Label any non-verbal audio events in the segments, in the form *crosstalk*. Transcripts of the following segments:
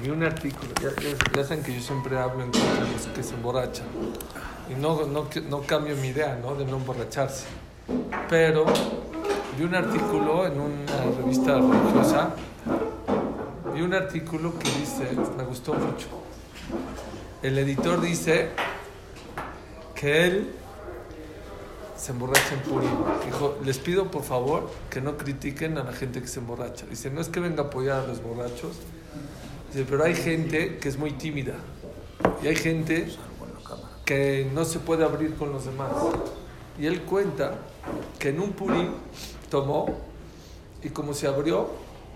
vi un artículo, ya, saben que yo siempre hablo en contra de los que se emborrachan. Y no, no, no cambio mi idea, ¿no? De no emborracharse. Pero vi un artículo en una revista religiosa, vi un artículo que dice, me gustó mucho. El editor dice que él se emborracha en Purim. Dijo, les pido por favor que no critiquen a la gente que se emborracha. Dice, no es que venga a apoyar a los borrachos, dice, pero hay gente que es muy tímida. Y hay gente que no se puede abrir con los demás. Y él cuenta que en un Purim tomó y como se abrió,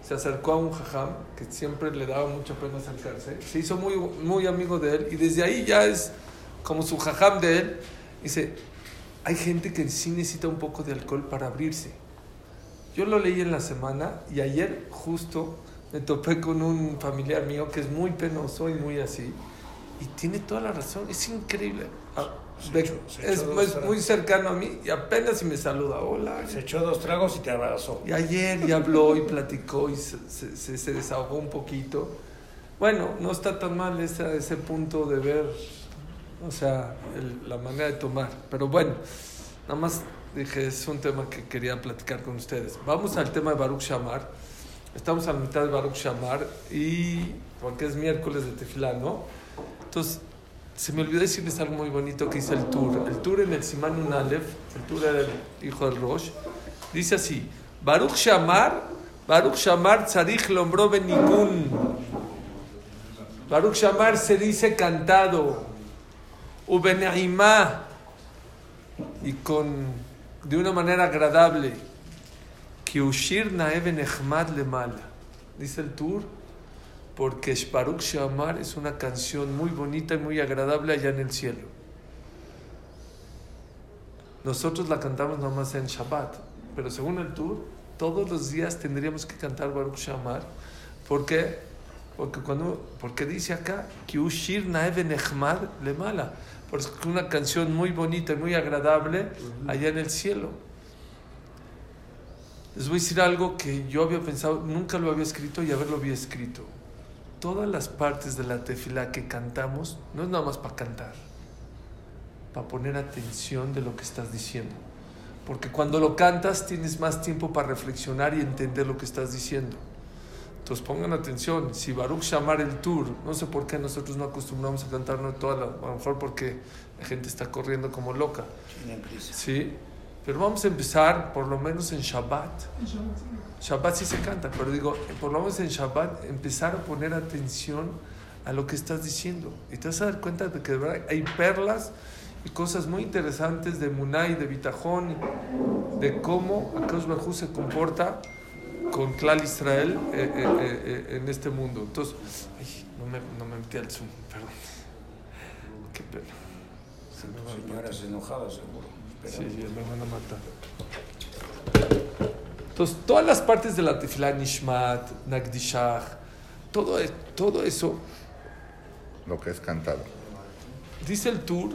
se acercó a un jajam que siempre le daba mucha pena acercarse. Se hizo muy, muy amigo de él y desde ahí ya es como su jajam de él. Dice, hay gente que sí necesita un poco de alcohol para abrirse. Yo lo leí en la semana y ayer justo me topé con un familiar mío que es muy penoso y muy así. Y tiene toda la razón, es increíble. Ah, de- echó- es, es muy cercano a mí y apenas si me saluda, hola. Se echó dos tragos y te abrazó. Y ayer ya habló y platicó y se, se- se- se desahogó un poquito. Bueno, no está tan mal ese, ese punto de ver, o sea, el- la manera de tomar. Pero bueno, nada más dije, es un tema que quería platicar con ustedes. Vamos al tema de Baruch Shamar. Estamos a la mitad de Baruch Shamar y, porque es miércoles de Tefilá, ¿no? Entonces, se me olvidó decirles algo muy bonito que dice el Tur. El Tur en el Simán Un Aleph, el Tur era el hijo del Rosh, dice así: Baruch Shamar, Baruch Shamar Tzarich Lombro Benigun. Baruch Shamar se dice cantado, Ubenaimá, y con, de una manera agradable. Kiushir Naeben Echmad Lemal, dice el Tur porque Baruch Shamar es una canción muy bonita y muy agradable allá en el cielo. Nosotros la cantamos nomás en Shabbat, pero según el tour, todos los días tendríamos que cantar Baruch Shamar. ¿Por qué? Porque, cuando, porque dice acá, Kiushir Naeven Echmad le mala, porque es una canción muy bonita y muy agradable allá en el cielo. Les voy a decir algo que yo había pensado, nunca lo había escrito y a ver lo había escrito todas las partes de la tefilá que cantamos no es nada más para cantar, para poner atención de lo que estás diciendo. Porque cuando lo cantas tienes más tiempo para reflexionar y entender lo que estás diciendo. Entonces pongan atención, si Baruch Shamar el Tour, no sé por qué nosotros no acostumbramos a cantarlo toda la, a lo mejor porque la gente está corriendo como loca. ¿sí? Pero vamos a empezar por lo menos en Shabbat. Shabbat sí se canta, pero digo, por lo menos en Shabbat empezar a poner atención a lo que estás diciendo. Y te vas a dar cuenta de que de verdad hay perlas y cosas muy interesantes de Munay, de Bitajón, de cómo Akash Bajú se comporta con Klal Israel eh, eh, eh, eh, en este mundo. Entonces, ay, no, me, no me metí al Zoom, perdón. Qué pena. Se me va seguro. Sí, Pero sí, me van a matar. Entonces, todas las partes de la tefilá, Nishmat, Nagdishach, todo, e- todo eso, Lo que es cantado. dice el Tur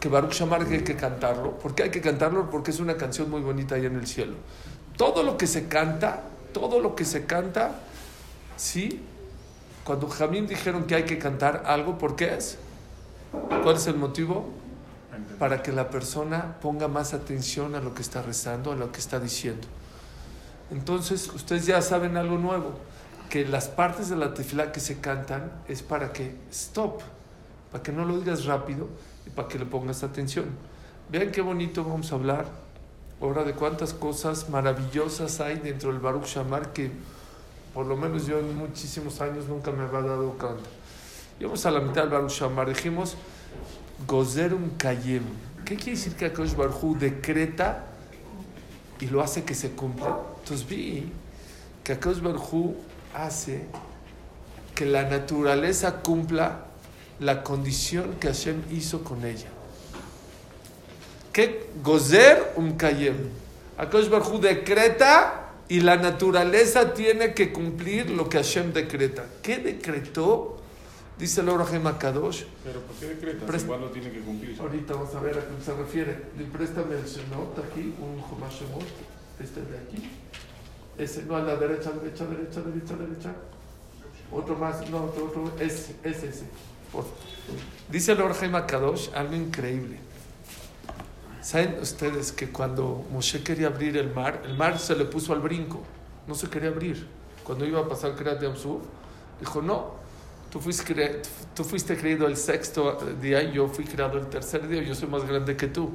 que Baruch Shamar que hay que cantarlo. ¿Por qué hay que cantarlo? Porque es una canción muy bonita allá en el cielo. Todo lo que se canta, todo lo que se canta, sí. Cuando Jamín dijeron que hay que cantar algo, ¿por qué es? ¿Cuál es el motivo? Para que la persona ponga más atención a lo que está rezando, a lo que está diciendo. Entonces, ustedes ya saben algo nuevo, que las partes de la tefilá que se cantan es para que stop, para que no lo digas rápido y para que le pongas atención. Vean qué bonito vamos a hablar ahora de cuántas cosas maravillosas hay dentro del Baruch Shamar que por lo menos yo en muchísimos años nunca me había dado cuenta. Y vamos a la mitad del Baruch Shamar, dijimos Gozerum Kayem. ¿Qué quiere decir que Akash Barhu decreta y lo hace que se cumpla? Entonces vi que Akash Barhu hace que la naturaleza cumpla la condición que Hashem hizo con ella. ¿Qué? Gozer un Kayem. Akash Barhu decreta y la naturaleza tiene que cumplir lo que Hashem decreta. ¿Qué decretó? Dice el Orahem Akadosh. Pero ¿por qué decretas? Presta- ¿Cuándo tiene que cumplir? Ahorita vamos a ver a qué se refiere. El Shemot aquí, un Jomash Shemot, este de aquí. Ese, no a la derecha, derecha, derecha, derecha, derecha. Otro más, no, otro, otro, ese, ese, ese. Dice el Orjaim Kadosh algo increíble. ¿Saben ustedes que cuando Moshe quería abrir el mar, el mar se le puso al brinco, no se quería abrir? Cuando iba a pasar Kriyat Yamsuf, dijo, no, tú fuiste, cre- tú fuiste creído el sexto día y yo fui creado el tercer día, yo soy más grande que tú.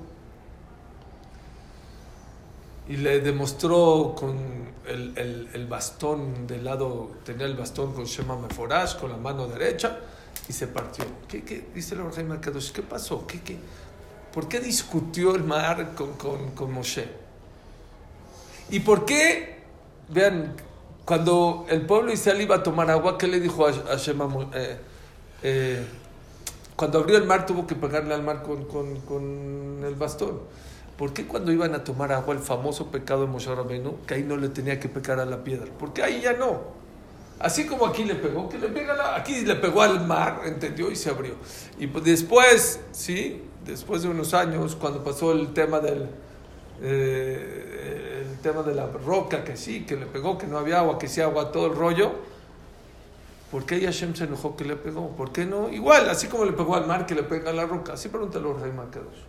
Y le demostró con el, el- el bastón del lado, tenía el bastón con Shema Meforash, con la mano derecha, y se partió. ¿Qué, qué? Dice el Kadosh, ¿qué pasó? ¿Qué, qué? ¿Por qué discutió el mar con, con, con Moshe? ¿Y por qué, vean, cuando el pueblo Israel iba a tomar agua, ¿qué le dijo a? Mo- eh, eh, cuando abrió el mar tuvo que pegarle al mar con, con, con el bastón. ¿Por qué cuando iban a tomar agua el famoso pecado de Moshe Rabbeinu, que ahí no le tenía que pegar a la piedra? Porque ahí ya no. Así como aquí le pegó, que le pega la- aquí le pegó al mar, entendió y se abrió. Y pues después, sí, después de unos años, cuando pasó el tema del eh, el tema de la roca, que sí, que le pegó, que no había agua, que sí agua, todo el rollo. ¿Por qué Hashem se enojó que le pegó? ¿Por qué no? Igual, así como le pegó al mar, que le pega a la roca. Así pregunta el Rey Kadosh.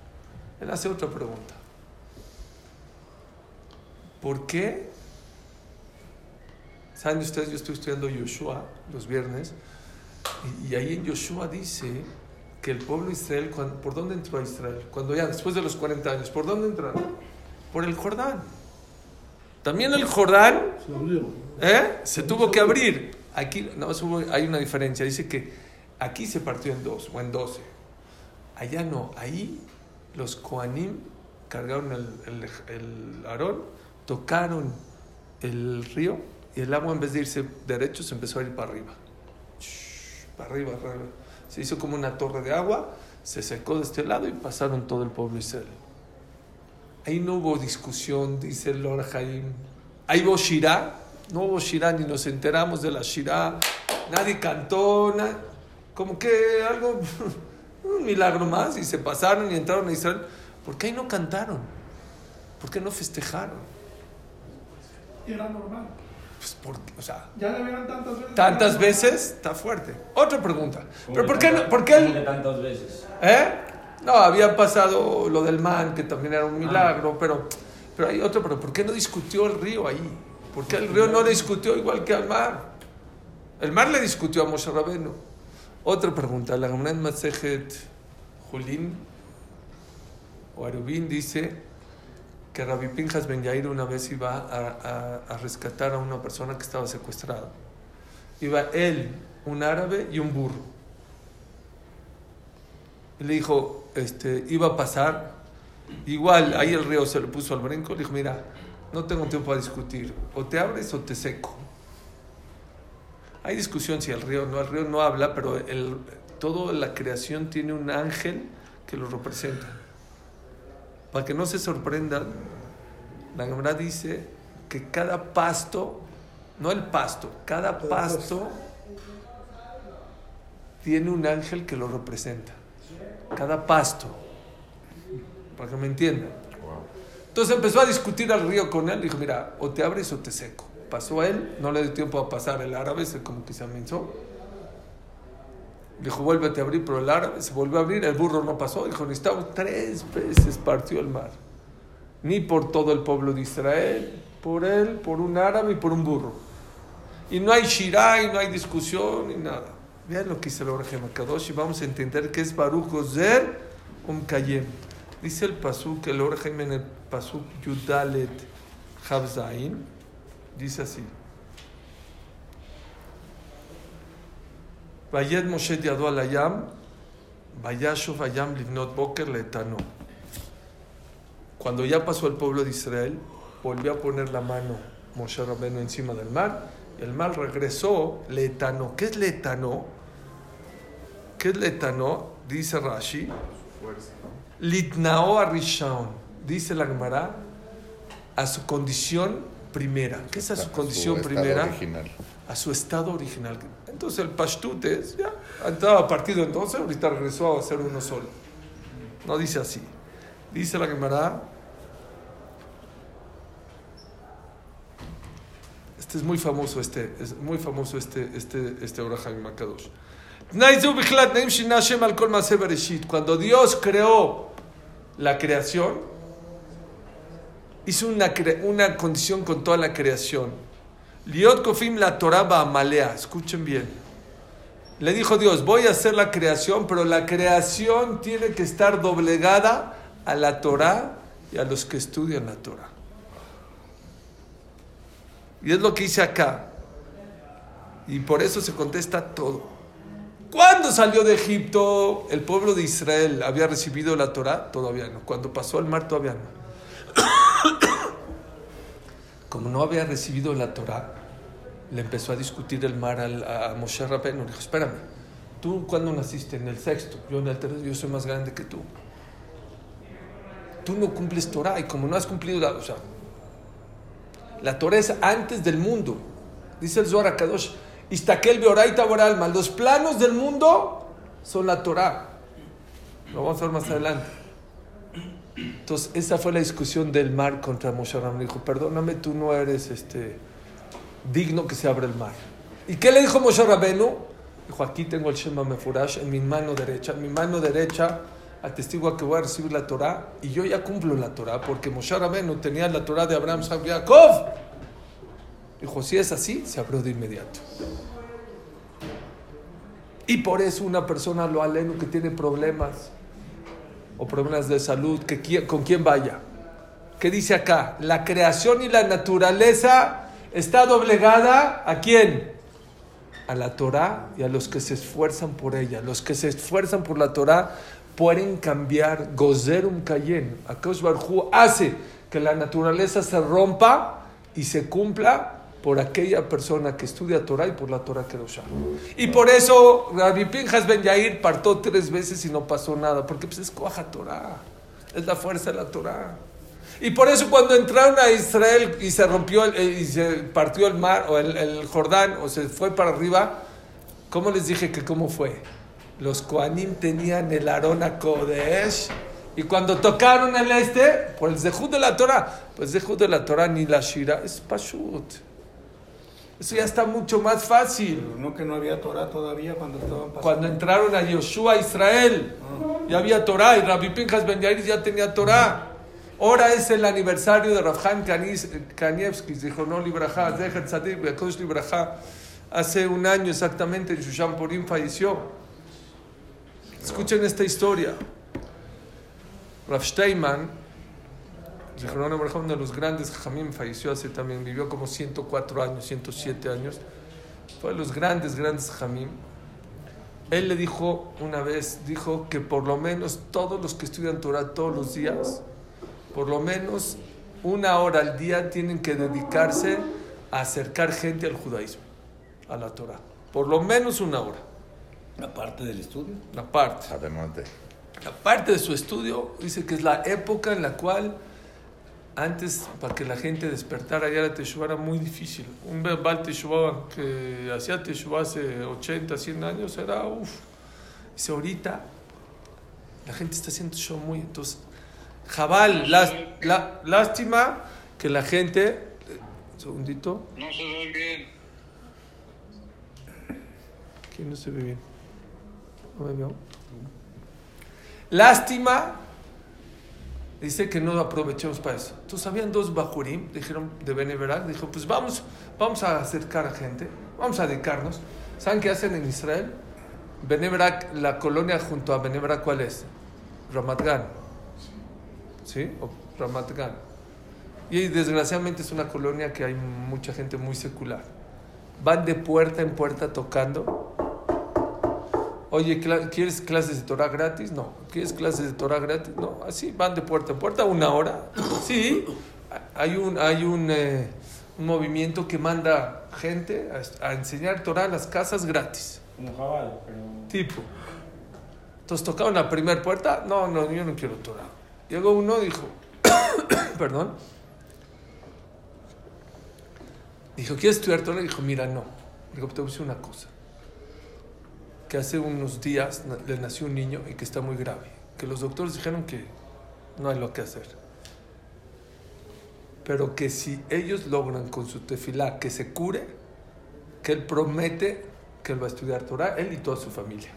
Él hace otra pregunta. ¿Por qué? ¿Saben ustedes? Yo estoy estudiando Yoshua los viernes. Y, ahí en Yoshua dice que el pueblo de Israel, ¿por dónde entró a Israel? Cuando ya, después de los 40 años, ¿por dónde entraron? Por el Jordán. También el Jordán Se abrió. ¿eh? se tuvo que abrir. Aquí no, hay una diferencia. Dice que aquí se partió en dos o en doce. Allá no. Ahí los Koanim cargaron el, el, el Aarón, tocaron el río y el agua en vez de irse derecho se empezó a ir para arriba. Shhh, Para arriba, para arriba. Se hizo como una torre de agua, se secó de este lado y pasaron todo el pueblo Israel. Ahí no hubo discusión, dice el Lord Jaim. Ahí hubo Shirah, no hubo Shirah ni nos enteramos de la Shirah, nadie cantó, na- como que algo, *laughs* un milagro más, y se pasaron y entraron a Israel. ¿Por qué ahí no cantaron? ¿Por qué no festejaron? Y era normal. Pues porque, o sea, Ya le vieron tantas veces. tantas veces, está fuerte. Otra pregunta. ¿Pero por qué, no- por qué ¿Cómo el- que tantas veces? ¿Eh? No, había pasado lo del man, que también era un milagro, pero, pero hay otro, pero ¿por qué no discutió el río ahí? ¿Por qué el río no discutió igual que al mar? El mar le discutió a Moshe Rabenu. Otra pregunta, la Gemara en Masejet Julín o Arubín dice que Rabbi Pinjas Ben Yair una vez iba a, a- a rescatar a una persona que estaba secuestrada. Iba él, un árabe y un burro. Y le dijo, este, iba a pasar, igual ahí el río se le puso al brinco, le dijo, mira, no tengo tiempo a discutir, o te abres o te seco. Hay discusión si el río no, el río no habla, pero el, toda la creación tiene un ángel que lo representa. Para que no se sorprendan, la Gemara dice que cada pasto, no el pasto, cada pasto tiene un ángel que lo representa. Cada pasto. Para que me entiendan. Entonces empezó a discutir al río con él. Dijo, mira, o te abres o te seco. Pasó a él, no le dio tiempo a pasar el árabe, se como que se amenazó. Dijo, vuélvete a abrir, pero el árabe se volvió a abrir, el burro no pasó. Dijo, necesitamos tres veces partió el mar. Ni por todo el pueblo de Israel, por él, por un árabe y por un burro. Y no hay shirah, y no hay discusión, ni nada. Vean lo que dice el Orge Makadosh y vamos a entender que es Baruch Ozer Um Kayem. Dice el Pasuk, el Orge en el Pasuk Yudalet Chavzain, dice así. Vayed Moshe yadu al ayam, ayam livnot boker letano. Cuando ya pasó el pueblo de Israel, volvió a poner la mano Moshe Rabbeinu encima del mar, el mar regresó letano. ¿Qué es letano? ¿Qué es letano? Dice Rashi. Litnao Arishaon. Dice la Gemara a su condición primera. ¿Qué es a su condición estado primera? original. a su estado original. Entonces el Pashtut es, ya, estaba partido entonces, ahorita regresó a ser uno solo. No dice así. Dice la Gemara, Este es muy famoso, este, es muy famoso este, este, este Orahim Makadosh. Cuando Dios creó la creación, hizo una, una condición con toda la creación. Liot kofim la ba'amalea. Escuchen bien. Le dijo Dios, voy a hacer la creación, pero la creación tiene que estar doblegada a la Torah y a los que estudian la Torah. Y es lo que hice acá. Y por eso se contesta todo. ¿Cuándo salió de Egipto el pueblo de Israel? ¿Había recibido la Torah? Todavía no. Cuando pasó al mar, todavía no. *coughs* Como no había recibido la Torah, le empezó a discutir el mar al- a Moshe Rabbeinu. Le dijo, espérame, ¿tú cuándo naciste? En el sexto. Yo en el tercero, yo soy más grande que tú. Tú no cumples Torah y como no has cumplido la... O sea, la Torah es antes del mundo. Dice el Zohar Kadosh, Istakel Beoraita Boralma. Los planos del mundo son la Torah. Lo vamos a ver más adelante. Entonces, esa fue la discusión del mar contra Moshe Rabbeinu. Dijo, perdóname, tú no eres este, digno que se abra el mar. ¿Y qué le dijo Moshe Rabbeinu? Dijo, aquí tengo el Shema Mefurash en mi mano derecha. En mi mano derecha atestigua que voy a recibir la Torah y yo ya cumplo la Torah porque Moshe Rabbeinu tenía la Torah de Abraham, Isaac y Jacob. Dijo, si es así, se abrió de inmediato. Y por eso una persona lo aleno que tiene problemas o problemas de salud, que con quién vaya. ¿Qué dice acá? La creación y la naturaleza está doblegada a quién? A la Torah y a los que se esfuerzan por ella. Los que se esfuerzan por la Torah pueden cambiar Gozerum Kayen. Akash Barhu hace que la naturaleza se rompa y se cumpla por aquella persona que estudia Torah y por la Torah Kedoshah. Y por eso Rabbi Pinjas Ben Yair partó tres veces y no pasó nada, porque pues es coja Torah, es la fuerza de la Torah. Y por eso cuando entraron a Israel y se rompió el- eh, y se partió el mar o el, el Jordán o se fue para arriba, ¿cómo les dije que cómo fue? Los Koanim tenían el Arona Kodesh y cuando tocaron el este, por el Zehut de la Torah, pues Zehut de la Torah ni la Shira, es Pashut. Eso ya está mucho más fácil. Pero no que no había Torah todavía cuando estaban pasando. Cuando entraron a Yoshua, Israel, ya había Torah y Rabbi Pinjas Ben Yair ya tenía Torah. Ahora es el aniversario de Rav Kanievski, dijo no libraja, Bekosh libraja. Hace un año exactamente en Shushan Purim falleció. Escuchen esta historia. Rav Steinman, Zichrono Libraja, uno de los grandes Jamim, falleció hace también, vivió como 104 años, 107 años. Fue de los grandes, grandes Jamim. Él le dijo una vez, dijo que por lo menos todos los que estudian Torah todos los días, por lo menos una hora al día tienen que dedicarse a acercar gente al judaísmo, a la Torah. Por lo menos una hora, Aparte del estudio. aparte. Además de. Aparte de su estudio, dice que es la época en la cual antes, para que la gente despertara ya la Teshuvah era muy difícil. Un Bal Teshuvah que hacía Teshuvah hace 80, 100 años era uff. Dice, ahorita la gente está haciendo show muy. Entonces, Jabal, lástima que la gente. Un segundito. No se ve bien. ¿Quién no se ve bien? ¿No me veo? Lástima. Dice que no aprovechemos para eso. Entonces habían dos bajurim, dijeron de Beneverak, dijo, pues vamos, vamos a acercar a gente, vamos a dedicarnos. ¿Saben qué hacen en Israel? Beneverak, la colonia junto a Beneverak, ¿cuál es? Ramat Gan. ¿Sí? O Ramat Gan. Y desgraciadamente es una colonia que hay mucha gente muy secular. Van de puerta en puerta tocando. Oye, ¿quieres clases de Torah gratis? No. ¿Quieres clases de Torah gratis? No. Así van de puerta en puerta una hora. Sí. Hay un, hay un, eh, un movimiento que manda gente a, a enseñar Torah en las casas gratis. Como Jabal, pero. Tipo. Entonces tocaron la primera puerta. No, no, yo no quiero Torah. Llegó uno y dijo, *coughs* perdón. Dijo, ¿quieres estudiar Torah? Dijo, mira, no. Dijo, te voy a decir una cosa. Que hace unos días le nació un niño y que está muy grave. Que los doctores dijeron que no hay lo que hacer. pero que si ellos logran con su tefilá que se cure, que él promete que él va a estudiar Torah, él y toda su familia.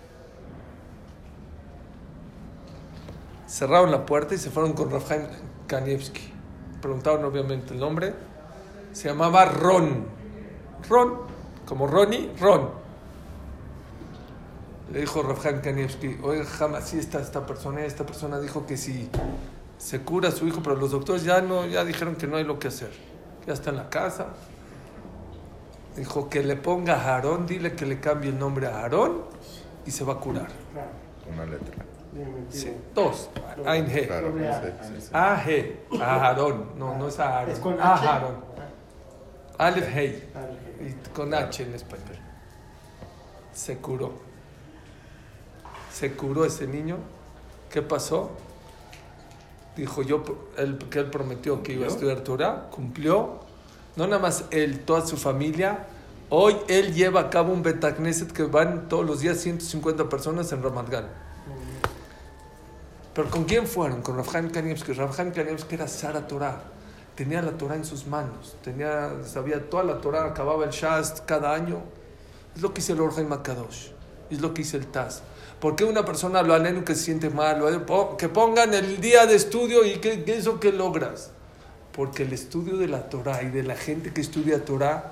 Cerraron la puerta y se fueron con Rafael Kanievski. Preguntaron obviamente el nombre. Se llamaba Ron. Ron, como Ronnie, Ron. Le dijo Rafael Kanievski, oye, jamás si está esta persona, esta persona dijo que si se cura a su hijo, pero los doctores ya no, ya dijeron que no hay lo que hacer. Ya está en la casa. Dijo que le ponga a Aarón, dile que le cambie el nombre a Aarón y se va a curar. Una letra. Sí, dos. Ain Doble A. sí, sí. A Aarón. No, no es a Aarón. ¿Es con? Aarón. Aleph Hey. Y con H en español. Se curó. Se curó ese niño. ¿Qué pasó? Dijo yo él, que él prometió que iba a estudiar Torah, cumplió. No nada más él, toda su familia. Hoy él lleva a cabo un Betacneset que van todos los días 150 personas en Ramat Gan. Pero ¿con quién fueron? Con Rafhan Kanievski. Rafhan Kanievski era Sara Torah. Tenía la Torah en sus manos. Tenía, sabía toda la Torah, acababa el Shast cada año. Es lo que hizo el Orhaim Makadosh. Es lo que hizo el Taz. ¿Por qué una persona lo aleno que se siente mal? Lo que pongan el día de estudio y que, eso que logras. Porque el estudio de la Torah y de la gente que estudia Torah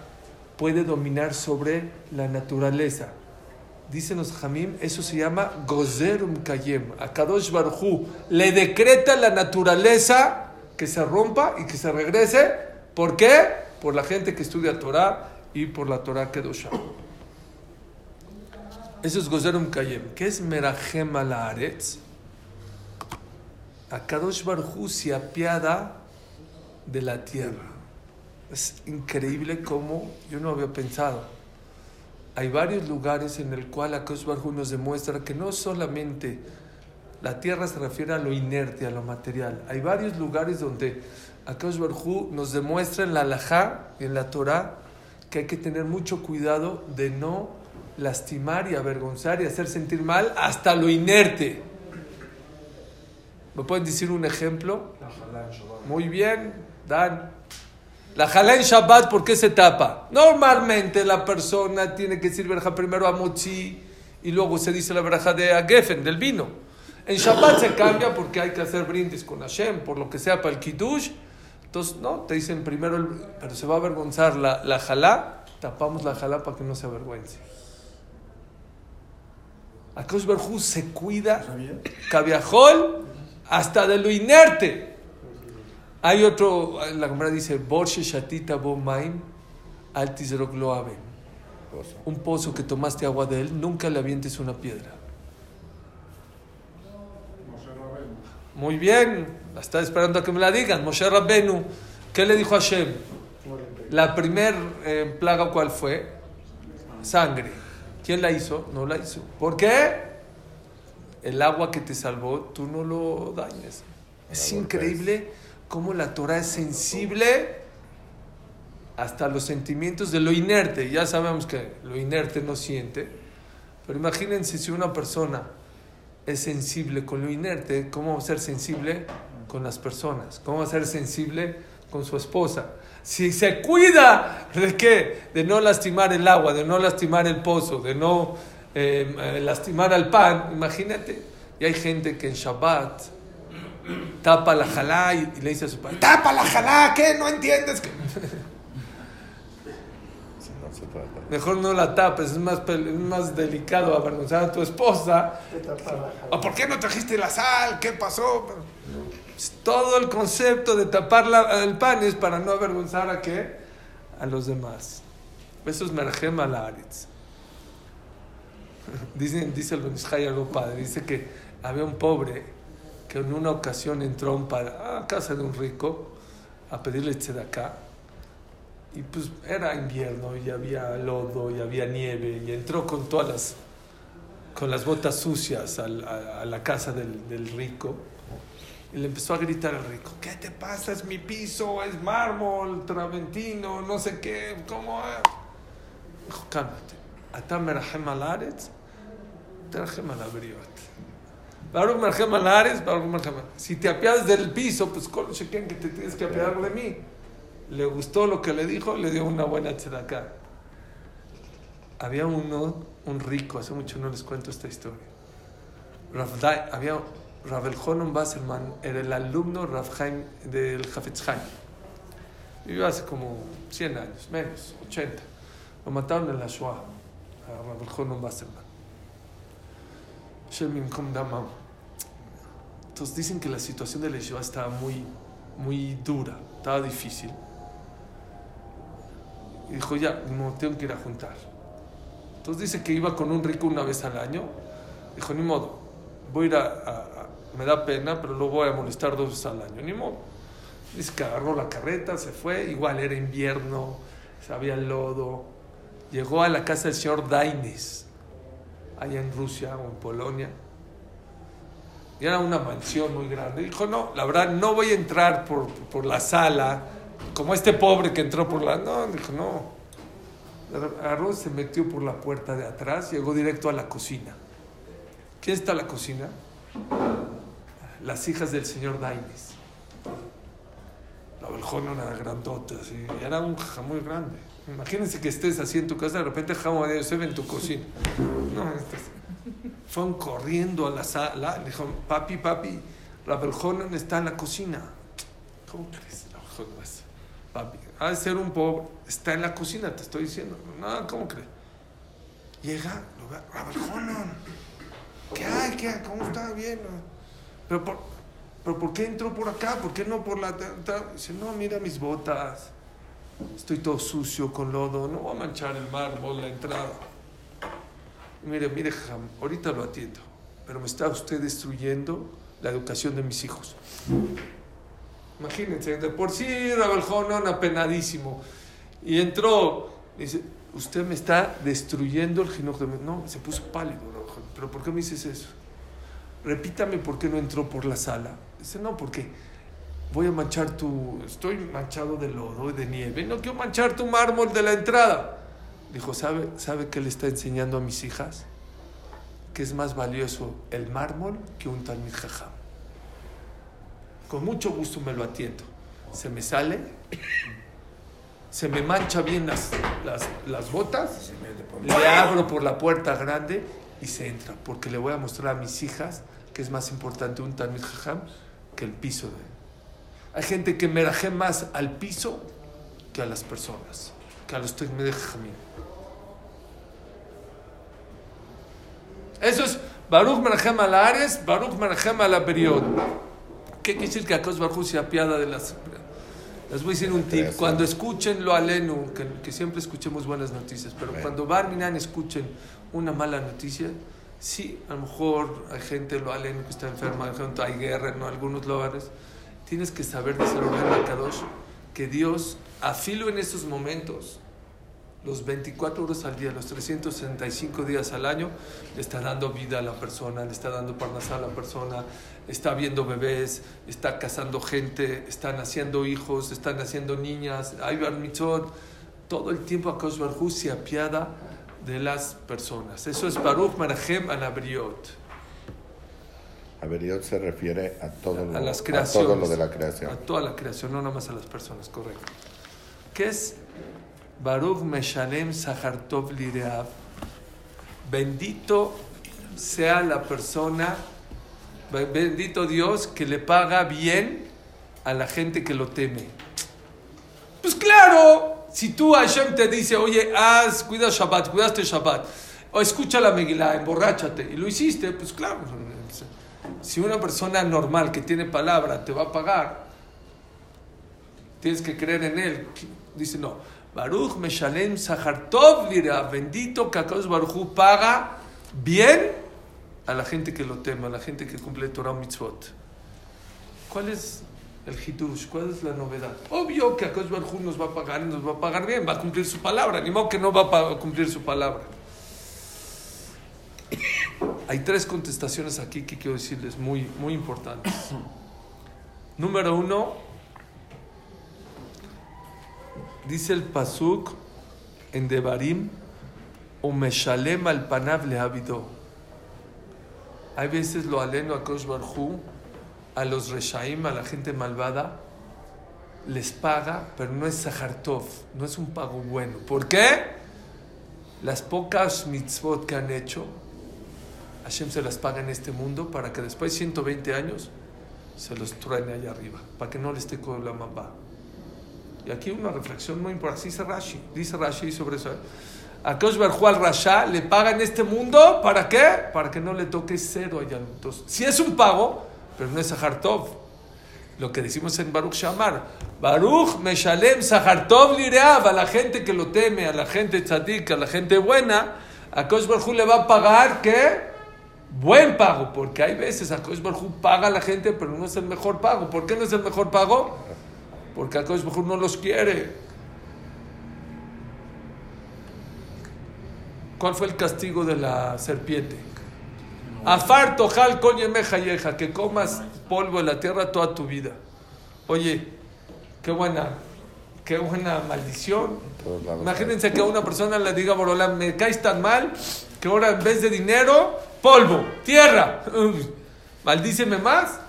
puede dominar sobre la naturaleza. Dicen los Jamim, eso se llama Gozerum Kayem. A Kadosh Barujú le decreta la naturaleza que se rompa y que se regrese. ¿Por qué? Por la gente que estudia Torah y por la Torah Kedoshah. Eso es Gozerum Kayem. ¿Qué es Merahem Aretz? A Kadosh Barujú se apiada de la tierra. Es increíble cómo yo no había pensado. Hay varios lugares en el cual Akadosh Baruj nos demuestra que no solamente la tierra se refiere a lo inerte, a lo material. Hay varios lugares donde Akadosh Baruj nos demuestra en la Alajá y en la Torah que hay que tener mucho cuidado de no lastimar y avergonzar y hacer sentir mal hasta lo inerte. ¿Me pueden decir un ejemplo? Muy bien, Dan. La jalá en Shabbat, ¿por qué se tapa? Normalmente la persona tiene que decir verja primero a Mochi y luego se dice la verja de Agefen, del vino. En Shabbat se cambia porque hay que hacer brindis con Hashem, por lo que sea para el Kiddush. Entonces, no, te dicen primero, el- pero se va a avergonzar la, la jalá, tapamos la jalá para que no se avergüence. Akash Barjú se cuida, cabiajol, hasta de lo inerte. Hay otro, la Gemara dice, Borshe Shatita Bo Maim Altizerok. Un pozo que tomaste agua de él, nunca le avientes una piedra. Muy bien, la está esperando a que me la digan. Moshe Rabbenu, ¿qué le dijo a Hashem? La primer eh, plaga, ¿cuál fue? Sangre. ¿Quién la hizo? No la hizo. ¿Por qué? El agua que te salvó, tú no lo dañes. Es increíble cómo la Torah es sensible hasta los sentimientos de lo inerte. Ya sabemos que lo inerte no siente. Pero imagínense si una persona es sensible con lo inerte, ¿cómo va a ser sensible con las personas? ¿Cómo va a ser sensible con su esposa? Si se cuida de qué? De no lastimar el agua, de no lastimar el pozo, de no eh, eh, lastimar al pan, imagínate. Y hay gente que en Shabbat tapa la jalá y, y le dice a su padre, tapa la jalá, ¿qué? ¿No entiendes? que *laughs* Sí, no se trata. Mejor no la tapes, es más, pel- es más delicado avergonzar a tu esposa. ¿O por qué no trajiste la sal? ¿Qué pasó? Todo el concepto de tapar el pan es para no avergonzar a qué? A los demás. Eso es merjem al aretz. *laughs* Dice, dice el Benishai algo padre. Dice que había un pobre que en una ocasión entró a, un a casa de un rico a pedirle tzedakah. Y pues era invierno y había lodo y había nieve y entró con todas las, con las botas sucias a, la casa del rico y le empezó a gritar al rico, ¿qué te pasa? Es mi piso, es mármol, traventino, no sé qué, ¿cómo es? Dijo, cálmate. Atam merahem al aretz, abriot. Baruch merhem al baruch merhem Si te apiadas del piso, pues con que te tienes que apiadar de mí. le gustó lo que le dijo, le dio una buena tzedakah. Había uno, un rico, hace mucho no les cuento esta historia. Rav Dai- había Rav Elhonon Basselman, era el alumno Rav Chaim del Hafetz Chaim. Vivió hace como 100 años, menos, 80. Lo mataron en la Shoah, a Rav Yinkum Damam. Entonces dicen que la situación de la Yeshiva estaba muy, muy dura, estaba difícil. Y dijo, ya, no, tengo que ir a juntar. Entonces dice que iba con un rico una vez al año. Dijo, ni modo, voy a ir a- me da pena, pero lo voy a molestar dos veces al año, ni modo. Dice que agarró la carreta, se fue, igual era invierno, había lodo. Llegó a la casa del señor Daines, allá en Rusia o en Polonia. Y era una mansión muy grande. Dijo, no, la verdad, no voy a entrar por, por la sala, como este pobre que entró por la... No, dijo, no. Agarró, se metió por la puerta de atrás, llegó directo a la cocina. ¿Quién está en la cocina? Las hijas del señor Daines. La beljona era grandota, así. Era un jaja muy grande. Imagínense que estés así en tu casa, de repente Jamo de Yosef en tu cocina. No, estás... Fueron corriendo a la sala, le dijeron, papi, papi, la beljona está en la cocina. ¿Cómo crees? La beljona es- Papi, ha de ser un pobre, está en la cocina, te estoy diciendo. No, ¿cómo crees? Llega, lo ve, la. ¿Qué hay? ¿Qué hay? ¿Cómo está? Bien. ¿no? Pero por, pero ¿por qué entró por acá? ¿Por qué no por la... ta- ta-?" Dice, no, mira mis botas. Estoy todo sucio con lodo. No voy a manchar el mármol, la entrada. Mire, mire, Jajam, ahorita lo atiendo. Pero me está usted destruyendo la educación de mis hijos. Imagínense, de por sí Rabeljonon apenadísimo. Y entró, dice, usted me está destruyendo el mi-". No, se puso pálido, Rabeljonon. ¿Pero por qué me dices eso? Repítame por qué no entró por la sala. Dice, no, porque voy a manchar tu... Estoy manchado de lodo y de nieve. No quiero manchar tu mármol de la entrada. Dijo, ¿sabe, ¿sabe qué le está enseñando a mis hijas? Que es más valioso el mármol que un talmid jajam. Con mucho gusto me lo atiendo. Se me sale, se me mancha bien las, las, las botas, le abro por la puerta grande y se entra, porque le voy a mostrar a mis hijas que es más importante un talmid jajam que el piso. De... Hay gente que meraje más al piso que a las personas, que a los talmid jajamim. Eso es Baruch Merachem al Ares, Baruch Merachem al Aberiot. ¿Qué quiere decir que Akos Baruch se apiada de las... Les voy a decir un tip. Cuando escuchen lo alenu, que, que siempre escuchemos buenas noticias, pero Amén. cuando Barminan escuchen una mala noticia, sí, a lo mejor hay gente lo alenu que está enferma, hay hay guerra en algunos lugares. Tienes que saber de a Kadosh que Dios, afilo en estos momentos, los 24 horas al día, los 365 días al año, le está dando vida a la persona, le está dando parnasá a la persona, está viendo bebés, está casando gente, están haciendo hijos, están haciendo niñas, hay bar todo el tiempo Akash Baruj se apiada de las personas. Eso es Baruch Marahem Anabriot, Averiot se refiere a todo lo, a las a creaciones. todo lo de la A creación. toda la creación, no nada más a las personas, correcto. ¿Qué es Baruch Meshalem Sahartov Lireav? Bendito sea la persona, be- bendito Dios que le paga bien a la gente que lo teme. Pues claro, si tú Hashem te dice, oye, haz, cuida Shabbat, cuidaste Shabbat, o escucha la Megillah, emborráchate, y lo hiciste, pues claro. Si una persona normal que tiene palabra te va a pagar, tienes que creer en él. Dice, no, Baruch Meshalem Sahartov Lira, bendito que Baruch paga bien a la gente que lo teme, a la gente que cumple Torah Mitzvot. ¿Cuál es el hitush? ¿Cuál es la novedad? Obvio que Akadosh Baruj Hu nos va a pagar nos va a pagar bien, va a cumplir su palabra, ni modo que no va a cumplir su palabra. *coughs* Hay tres contestaciones aquí que quiero decirles muy, muy importantes. *coughs* Número uno, dice el Pasuk en Devarim, Umeshalem al panav le Hay veces lo aleno a Kosh Barhu, a los Reshaim, a la gente malvada, les paga, pero no es Sahartov, no es un pago bueno. ¿Por qué? Las pocas mitzvot que han hecho, Hashem se las paga en este mundo para que después de 120 años se los truene allá arriba, para que no les esté con la mamá. Y aquí una reflexión muy importante, dice Rashi, dice Rashi sobre eso. A Kosh al Rasha le paga en este mundo, ¿para qué? Para que no le toque cero allá. Entonces, si es un pago, pero no es Sahartov. Lo que decimos en Baruch Shamar, Baruch Meshalem Sahartov Lireav, a la gente que lo teme, a la gente tzadik, a la gente buena, a Kosh Barhu le va a pagar, ¿qué? Buen pago, porque hay veces a Kosh Barhu paga a la gente, pero no es el mejor pago. ¿Por qué no es el mejor pago? Porque a Kosh Barhu no los quiere. ¿Cuál fue el castigo de la serpiente? Afar tojal yeja, que comas polvo en la tierra toda tu vida. Oye, qué buena, qué buena maldición. Imagínense que a una persona le diga Borolán, me caes tan mal que ahora en vez de dinero, polvo, tierra. Maldíceme más.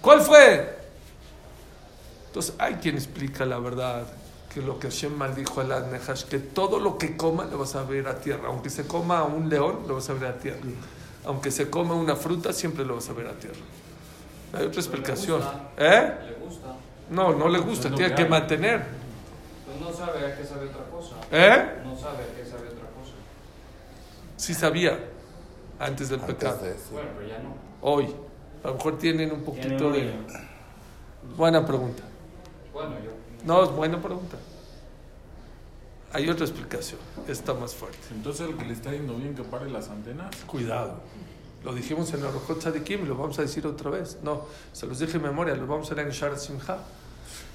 ¿Cuál fue? Entonces, hay quien explica la verdad que lo que Hashem maldijo a las nejas, que todo lo que coma le vas a ver a tierra. Aunque se coma a un león, lo vas a ver a tierra. Aunque se coma una fruta, siempre lo vas a ver a tierra. Hay otra explicación. ¿Eh? Le gusta. No, no le gusta, tiene que mantener. Pues no sabe a qué sabe otra cosa. ¿Eh? No sabe a qué sabe otra cosa. Sí sabía, antes del Antes pecado. de. Bueno, pero ya no. Hoy. A lo mejor tienen un poquito de... Buena pregunta. Bueno, yo. No, es buena pregunta. Hay otra explicación. Está más fuerte. Entonces el que le está yendo bien que pare las antenas. Cuidado. Lo dijimos en la Rojot Tzadikim y lo vamos a decir otra vez. No, se los dije en memoria, lo vamos a leer en Shara Simha.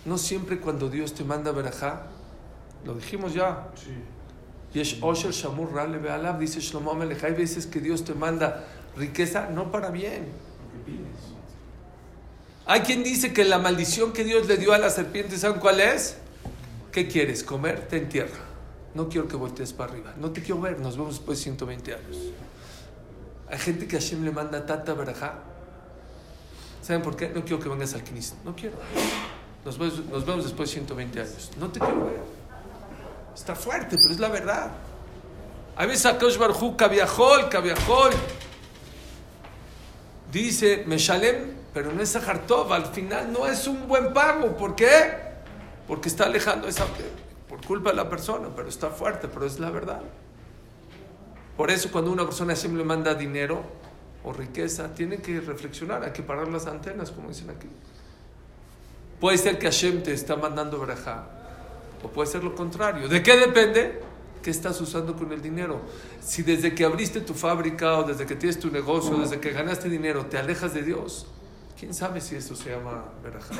No siempre cuando Dios te manda verajá, lo dijimos ya. Yesh Osher Shamur Rale Be'alav, dice Shlomo Amelech. Hay veces que Dios te manda riqueza no para bien. Hay quien dice que la maldición que Dios le dio a la serpiente, ¿saben cuál es? ¿Qué quieres? Comer, te entierra. No quiero que voltees para arriba. No te quiero ver. Nos vemos después de 120 años. Hay gente que Hashem le manda tata verajá. ¿Saben por qué? No quiero que vengas al Knis. No quiero. Nos vemos, nos vemos después de 120 años. No te quiero ver. Está fuerte, pero es la verdad. Hay veces a Kosh Barhu, Kaviahol, Kaviahol. Dice, Meshalem, pero no es Sahartov. Al final no es un buen pago. ¿Por qué? Porque está alejando esa. Por culpa de la persona, pero está fuerte, pero es la verdad. Por eso cuando una persona siempre manda dinero o riqueza, tiene que reflexionar, hay que parar las antenas, como dicen aquí. Puede ser que Hashem te está mandando verajá, o puede ser lo contrario. ¿De qué depende? ¿Qué estás usando con el dinero? Si desde que abriste tu fábrica, o desde que tienes tu negocio, desde que ganaste dinero, te alejas de Dios, ¿quién sabe si eso se llama verajá?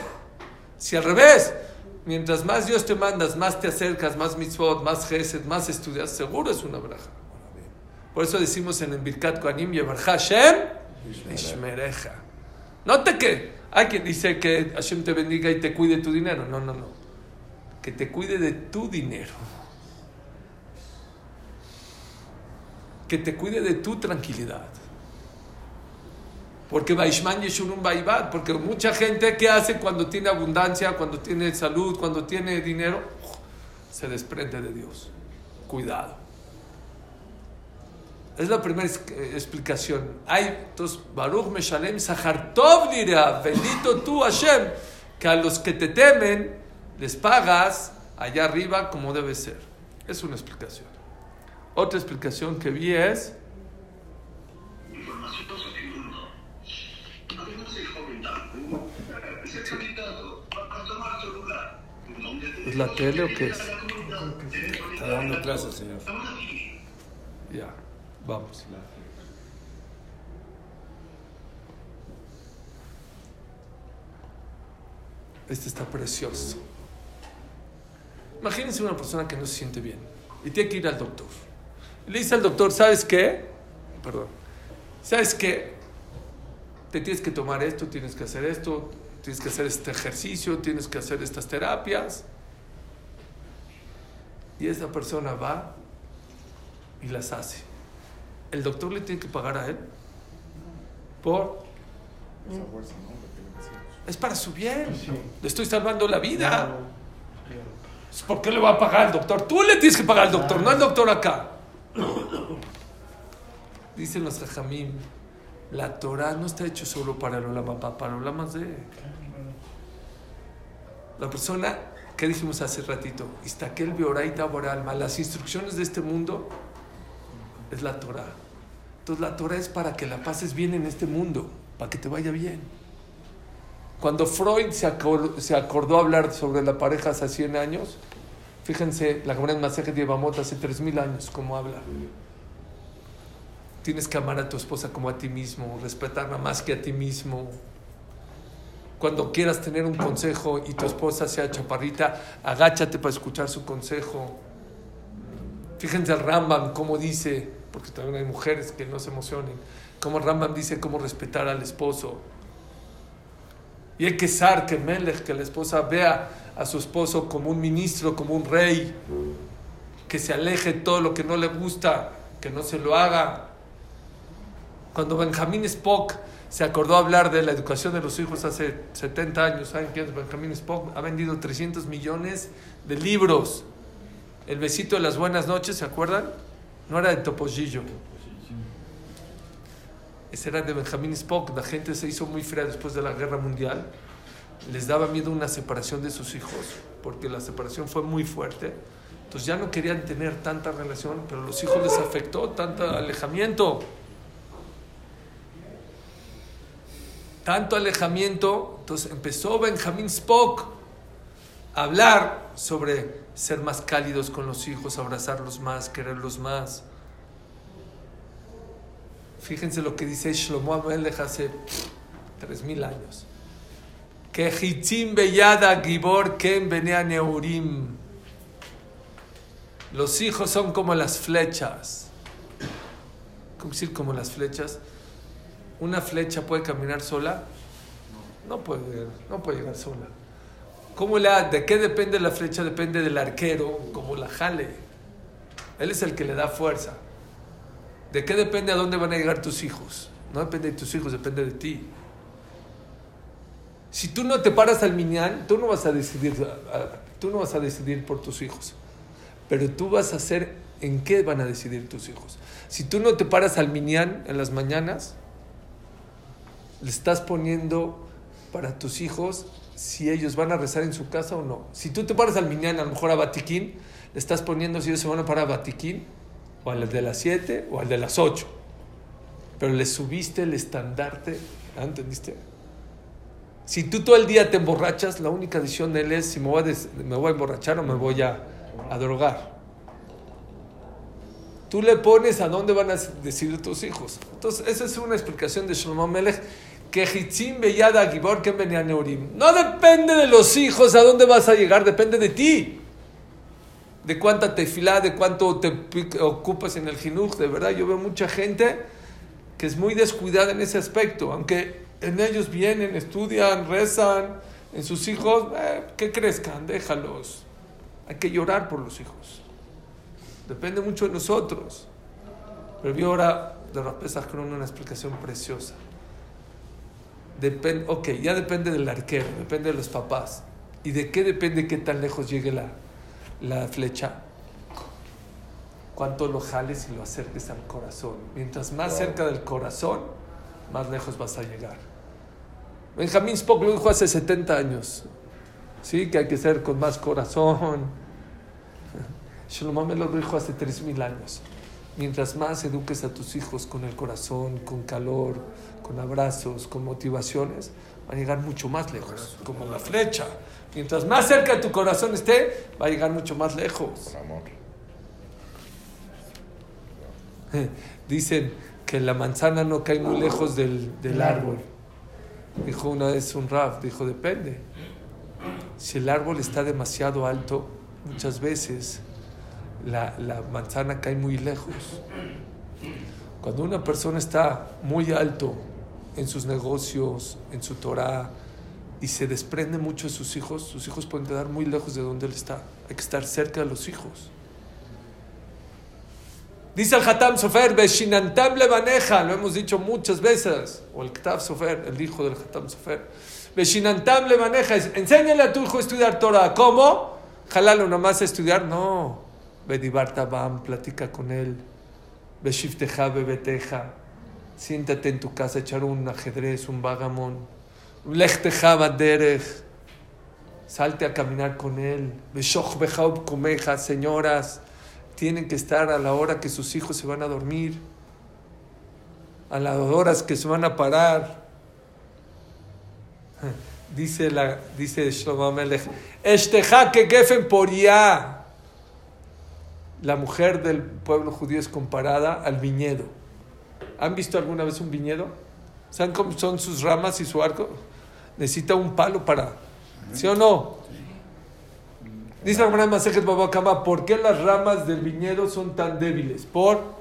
Si al revés, mientras más Dios te mandas, más te acercas, más mitzvot, más gesed, más estudias, seguro es una verajá. Por eso decimos en el Birkat Yevarja Hashem, Ishmereja. Note que hay quien dice que Hashem te bendiga y te cuide tu dinero. No, no, no. Que te cuide de tu dinero. Que te cuide de tu tranquilidad. Porque Baishman Yeshurun Baibat. Porque mucha gente, ¿qué hace cuando tiene abundancia, cuando tiene salud, cuando tiene dinero? Se desprende de Dios. Cuidado. Es la primera explicación. Hay, entonces, Baruch Meshalem Sahartov dirá, bendito tú Hashem, que a los que te temen les pagas allá arriba como debe ser. Es una explicación. Otra explicación que vi es, la tele o qué es? Está dando clases, señor. Ya, vamos. Este está precioso. Imagínense una persona que no se siente bien y tiene que ir al doctor. Le dice al doctor, ¿sabes qué? Perdón. ¿Sabes qué? Te tienes que tomar esto, tienes que hacer esto, tienes que hacer este ejercicio, tienes que hacer estas terapias. Y esa persona va y las hace. ¿El doctor le tiene que pagar a él? ¿Por? Es para su bien. Le estoy salvando la vida. ¿Por qué le va a pagar al doctor? Tú le tienes que pagar al doctor, no al doctor acá. *coughs* Dicen los Jajamim, la Torah no está hecho solo para el Olama, para el de... La persona, que dijimos hace ratito? Istakel Beoraita Boralma, las instrucciones de este mundo es la Torah. Entonces la Torah es para que la pases bien en este mundo, para que te vaya bien. Cuando Freud se acordó, se acordó hablar sobre la pareja hace 100 años, fíjense, la Gemara en Masejet de Bamot hace 3000 años, cómo habla. Tienes que amar a tu esposa como a ti mismo, respetarla más que a ti mismo. Cuando quieras tener un consejo y tu esposa sea chaparrita, agáchate para escuchar su consejo. Fíjense el Rambam cómo dice, porque también hay mujeres que no se emocionen, cómo Rambam dice cómo respetar al esposo. Y hay que ser que Melech, que la esposa vea a su esposo como un ministro, como un rey, que se aleje todo lo que no le gusta, que no se lo haga. Cuando Benjamín Spock se acordó hablar de la educación de los hijos hace 70 años, ¿saben quién es Benjamín Spock? Ha vendido 300 millones de libros. El besito de las buenas noches, ¿se acuerdan? No era de Topollillo. Ese era de Benjamín Spock. La gente se hizo muy fría después de la guerra mundial. Les daba miedo una separación de sus hijos, porque la separación fue muy fuerte. Entonces ya no querían tener tanta relación, pero los hijos les afectó tanto alejamiento. Tanto alejamiento. Entonces empezó Benjamín Spock a hablar sobre ser más cálidos con los hijos, abrazarlos más, quererlos más. Fíjense lo que dice Shlomo Amelech hace 3000 años. Que hitzim beyada gibor ken benea neurim. Los hijos son como las flechas. ¿Cómo decir como las flechas? ¿Una flecha puede caminar sola? No puede, no puede llegar sola. ¿Cómo la, ¿De qué depende la flecha? Depende del arquero, como la jale. Él es el que le da fuerza. ¿De qué depende a dónde van a llegar tus hijos? No depende de tus hijos, depende de ti. Si tú no te paras al minyan, tú no vas a decidir, tú no vas a decidir por tus hijos. Pero tú vas a hacer en qué van a decidir tus hijos. Si tú no te paras al minyan en las mañanas, le estás poniendo para tus hijos si ellos van a rezar en su casa o no. Si tú te paras al minyan, a lo mejor a Batiquín, le estás poniendo si ellos se van a parar a o al de las 7 o al de las 8. Pero le subiste el estandarte, ¿ah, ¿entendiste? Si tú todo el día te emborrachas, la única decisión de él es si me voy a, me voy a emborrachar o me voy a, a drogar. Tú le pones a dónde van a decidir tus hijos. Entonces, esa es una explicación de Shlomo Melech. Que Hitzim Beyada Gibor Ken Benea Neurim. No depende de los hijos a dónde vas a llegar, depende de ti. De cuánta tefilá, de cuánto te ocupas en el jinuj. De verdad, yo veo mucha gente que es muy descuidada en ese aspecto. Aunque en ellos vienen, estudian, rezan, en sus hijos, eh, que crezcan, déjalos. Hay que llorar por los hijos. Depende mucho de nosotros. Pero vi ahora de Rapesa con una explicación preciosa. Depende, ok, ya depende del arquero, depende de los papás. ¿Y de qué depende qué tan lejos llegue la, la flecha? Cuánto lo jales y lo acerques al corazón. Mientras más cerca del corazón, más lejos vas a llegar. Benjamín Spock lo dijo hace 70 años. Sí, que hay que ser con más corazón. *laughs* Shlomo me lo dijo hace 3000 años. Mientras más eduques a tus hijos con el corazón, con calor, con abrazos, con motivaciones, van a llegar mucho más lejos, como la flecha. Mientras más cerca de tu corazón esté, va a llegar mucho más lejos. Por amor. Dicen que la manzana no cae muy lejos del, del árbol. Dijo una vez un Raf, dijo, depende. Si el árbol está demasiado alto, muchas veces la, la manzana cae muy lejos. Cuando una persona está muy alto en sus negocios, en su Torah, y se desprende mucho de sus hijos, sus hijos pueden quedar muy lejos de donde él está. Hay que estar cerca de los hijos. Dice el Hatam Sofer, Beshinantam Levaneja, lo hemos dicho muchas veces, o el Ktav Sofer, el hijo del Hatam Sofer. Beshinantam Levaneja, es, enséñale a tu hijo a estudiar Torah. ¿Cómo? Jalalo nomás a estudiar. No. Bedibar Tabam, platica con él. Beshifteja, bebeteja. Siéntate en tu casa a echar un ajedrez, un vagamón. Lechteja, baderech. Salte a caminar con él. Beshoch, bejaub, comeja, señoras tienen que estar a la hora que sus hijos se van a dormir, a las horas que se van a parar. *laughs* Dice, la, dice Shlomo Amelech, "Eshteja que gefen poría. La mujer del pueblo judío es comparada al viñedo. ¿Han visto alguna vez un viñedo? ¿Saben cómo son sus ramas y su arco? Necesita un palo para... ¿Sí o no? Dice la Gemara Masejet Baba Kama, ¿por qué las ramas del viñedo son tan débiles? Por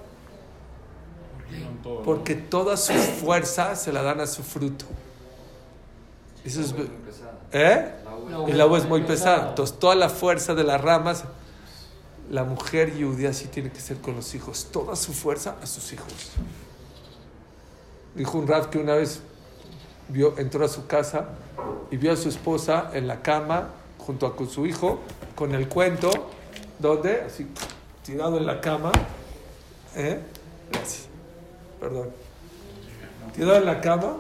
porque toda su fuerza se la dan a su fruto. Eso es. ¿Eh? El agua es muy pesada. Entonces, toda la fuerza de las ramas, la mujer judía sí tiene que ser con los hijos. Toda su fuerza a sus hijos. Dijo un Raf que una vez vio, entró a su casa y vio a su esposa en la cama junto a con su hijo con el cuento, donde así tirado en la cama, ¿eh? Perdón. Tirado en la cama,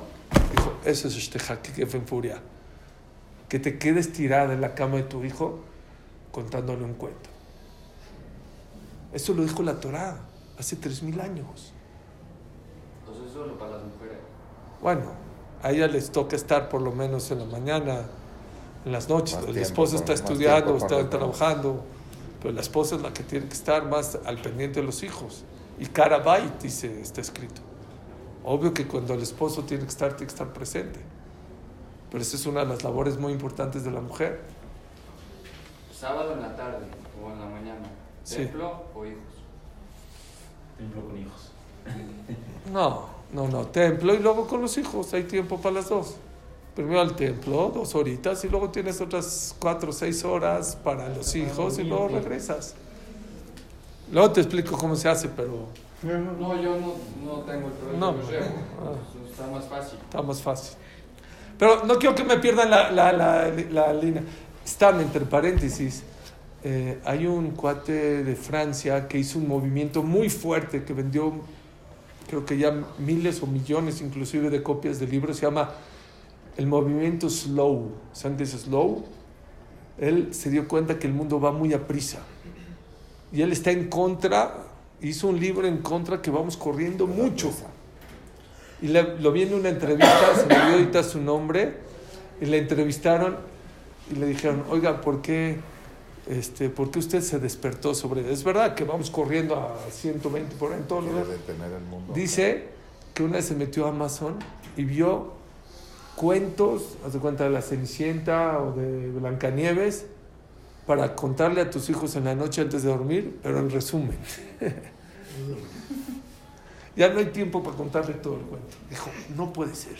dijo, eso es jaque que fue en furia. Que te quedes tirada en la cama de tu hijo contándole un cuento. Eso lo dijo la Torá hace tres mil años. Entonces, solo para las mujeres. Bueno, a ellas les toca estar por lo menos en la mañana, en las noches. Más el tiempo esposo con- está estudiando, tiempo está trabajando, pero la esposa es la que tiene que estar más al pendiente de los hijos. Y Karabait, dice, está escrito. Obvio que cuando el esposo tiene que estar, tiene que estar presente. Pero esa es una de las labores muy importantes de la mujer. Sábado en la tarde o en la mañana. Sí. ¿Templo o hijos? Templo con hijos. *laughs* No, no, no, templo y luego con los hijos, hay tiempo para las dos. Primero al templo, dos horitas, y luego tienes otras cuatro o seis horas para los hijos y luego regresas. Luego te explico cómo se hace, pero No, yo no, no tengo el problema. No. llevo. Ah. Está más fácil. está más fácil. Pero no quiero que me pierdan la, la, la, la línea. Están entre paréntesis. Eh, hay un cuate de Francia que hizo un movimiento muy fuerte que vendió, creo que ya miles o millones inclusive de copias de libros. Se llama el movimiento Slow. ¿Saben qué es Slow? Él se dio cuenta que el mundo va muy a prisa. Y él está en contra, hizo un libro en contra que vamos corriendo mucho. Y le- lo vi en una entrevista, se me olvidó ahorita su nombre, y le entrevistaron y le dijeron, oiga, ¿por qué, este, ¿por qué usted se despertó sobre...? Es verdad que vamos corriendo a 120 por hora en todo lugar. Dice que una vez se metió a Amazon y vio cuentos, haz de cuenta de la Cenicienta o de Blancanieves, para contarle a tus hijos en la noche antes de dormir, pero en resumen. *laughs* ya no hay tiempo para contarle todo el cuento. Dijo, no puede ser.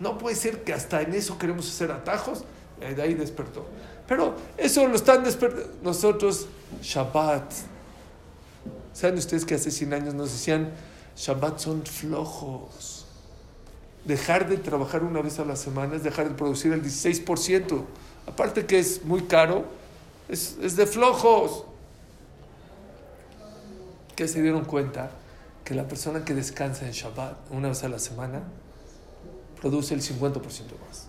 No puede ser que hasta en eso queremos hacer atajos. Y de ahí despertó. Pero eso lo están despertando. Nosotros, Shabbat. ¿Saben ustedes que hace 100 años nos decían, Shabbat son flojos? Dejar de trabajar una vez a la semana es dejar de producir el 16%. Aparte que es muy caro, es, es de flojos. ¿Qué se dieron cuenta? Que la persona que descansa en Shabbat una vez a la semana produce el 50% más.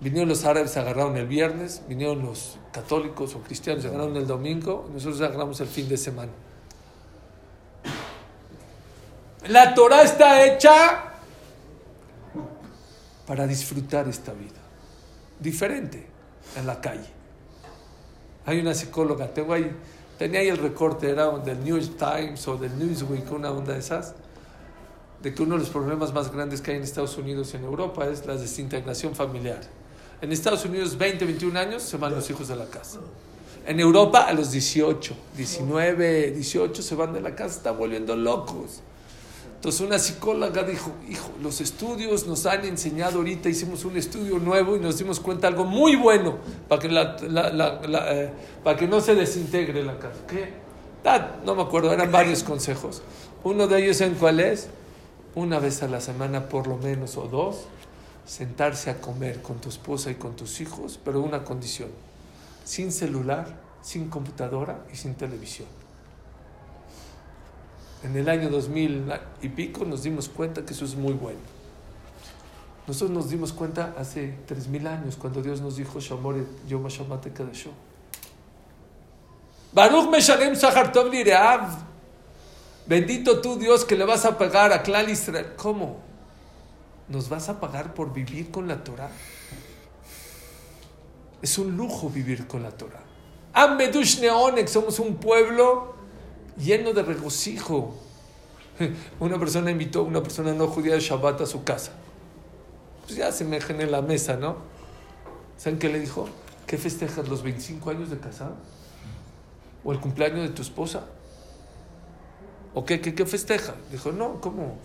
Vinieron los árabes, agarraron el viernes, vinieron los católicos o cristianos, agarraron el domingo, nosotros agarramos el fin de semana. La Torah está hecha para disfrutar esta vida. Diferente en la calle. Hay una psicóloga, tengo ahí, tenía ahí el recorte, era del New York Times o del Newsweek, una onda de esas, de que uno de los problemas más grandes que hay en Estados Unidos y en Europa es la desintegración familiar. En Estados Unidos, 20, 21 años, se van los hijos de la casa. En Europa, a los 18, 19, 18 se van de la casa, están volviendo locos. Entonces una psicóloga dijo, hijo, los estudios nos han enseñado ahorita, hicimos un estudio nuevo y nos dimos cuenta algo muy bueno para que, la- la- la, eh, para que no se desintegre la casa. ¿Qué? Ah, no me acuerdo, eran varios consejos. Uno de ellos en cuál es, una vez a la semana por lo menos o dos, sentarse a comer con tu esposa y con tus hijos, pero una condición, sin celular, sin computadora y sin televisión. En el año 2000 y pico nos dimos cuenta que eso es muy bueno. Nosotros nos dimos cuenta hace 3000 años cuando Dios nos dijo Shamor Yom Shamate Kadesho. Baruch Meshalem Sahar. Bendito tú Dios que le vas a pagar a Clan Israel. ¿Cómo? ¿Nos vas a pagar por vivir con la Torah? Es un lujo vivir con la Torah. Amedush Neonek, somos un pueblo lleno de regocijo. *laughs* Una persona invitó a una persona no judía de Shabbat a su casa. Pues ya se me en la mesa, ¿no? ¿Saben qué le dijo? ¿Qué festejas? ¿Los 25 años de casado? ¿O el cumpleaños de tu esposa? ¿O qué, qué, qué festeja? Dijo, no, ¿cómo?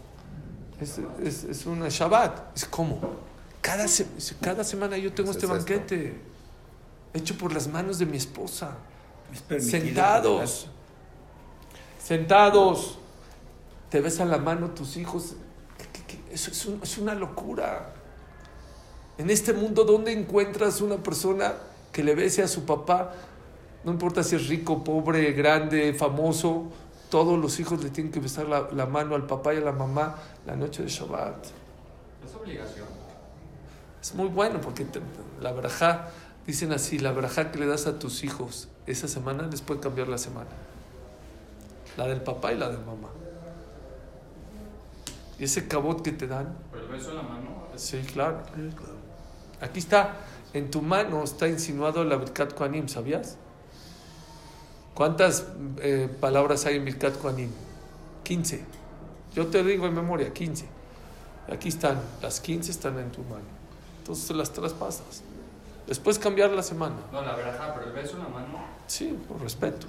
Es, es, es una Shabbat. Es como, cada, se, cada semana yo tengo Es este esto. banquete hecho por las manos de mi esposa. Es permitido, Sentados. Sentados. Te besan la mano tus hijos. Eso es, un- es una locura. En este mundo, ¿dónde encuentras una persona que le bese a su papá? No importa si es rico, pobre, grande, famoso. Todos los hijos le tienen que besar la, la mano al papá y a la mamá la noche de Shabbat. Es obligación. Es muy bueno porque te- la verajá, dicen así, la verajá que le das a tus hijos esa semana les puede cambiar la semana. La del papá y la de mamá. Y ese cabot que te dan, Pero el beso en la mano. sí, claro. Aquí está, en tu mano está insinuado la Birkat Kohanim, ¿sabías? ¿Cuántas eh, palabras hay en Birkat Kohanim? 15. Yo te digo en memoria, 15. Aquí están, las 15 están en tu mano. Entonces las traspasas. Después cambiar la semana. No, la verajá, pero el beso en la mano. Sí, por respeto.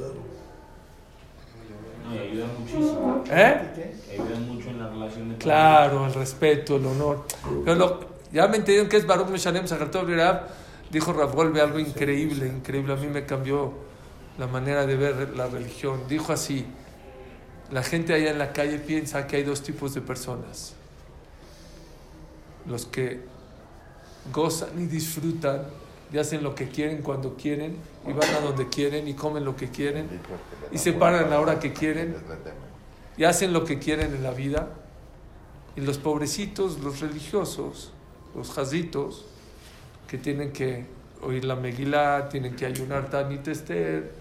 No, y ayuda muchísimo. ¿Eh? Ayuda mucho en la relación de Claro, el respeto, el honor. Pero lo- ya me entendieron que es Baruch Meshalem Sahartov Lirab. Dijo Rav Golbe algo increíble, increíble. A mí me cambió la manera de ver la religión. Dijo así: La gente allá en la calle piensa que hay dos tipos de personas: los que gozan y disfrutan y hacen lo que quieren cuando quieren y van a donde quieren y comen lo que quieren y se paran a la hora que quieren y hacen lo que quieren en la vida. Y los pobrecitos, los religiosos, los jazitos, que tienen que oír la Megilá, tienen que ayunar Tanit Esther,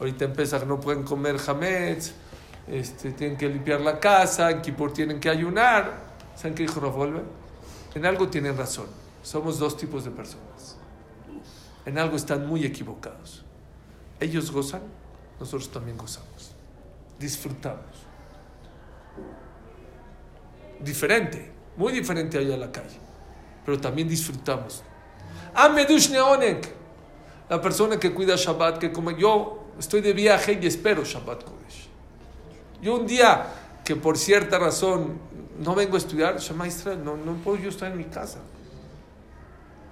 ahorita en Pesach no pueden comer Hametz, este, tienen que limpiar la casa, en Kippur tienen que ayunar. ¿Saben qué dijo Ravolver? En algo tienen razón. Somos dos tipos de personas. En algo están muy equivocados. Ellos gozan, nosotros también gozamos. Disfrutamos diferente, muy diferente allá en la calle, pero también disfrutamos. Amedush Neonek, la persona que cuida Shabbat, que como yo estoy de viaje y espero Shabbat Kodesh. Yo un día que por cierta razón no vengo a estudiar, Shema Israel, no, no puedo yo estar en mi casa.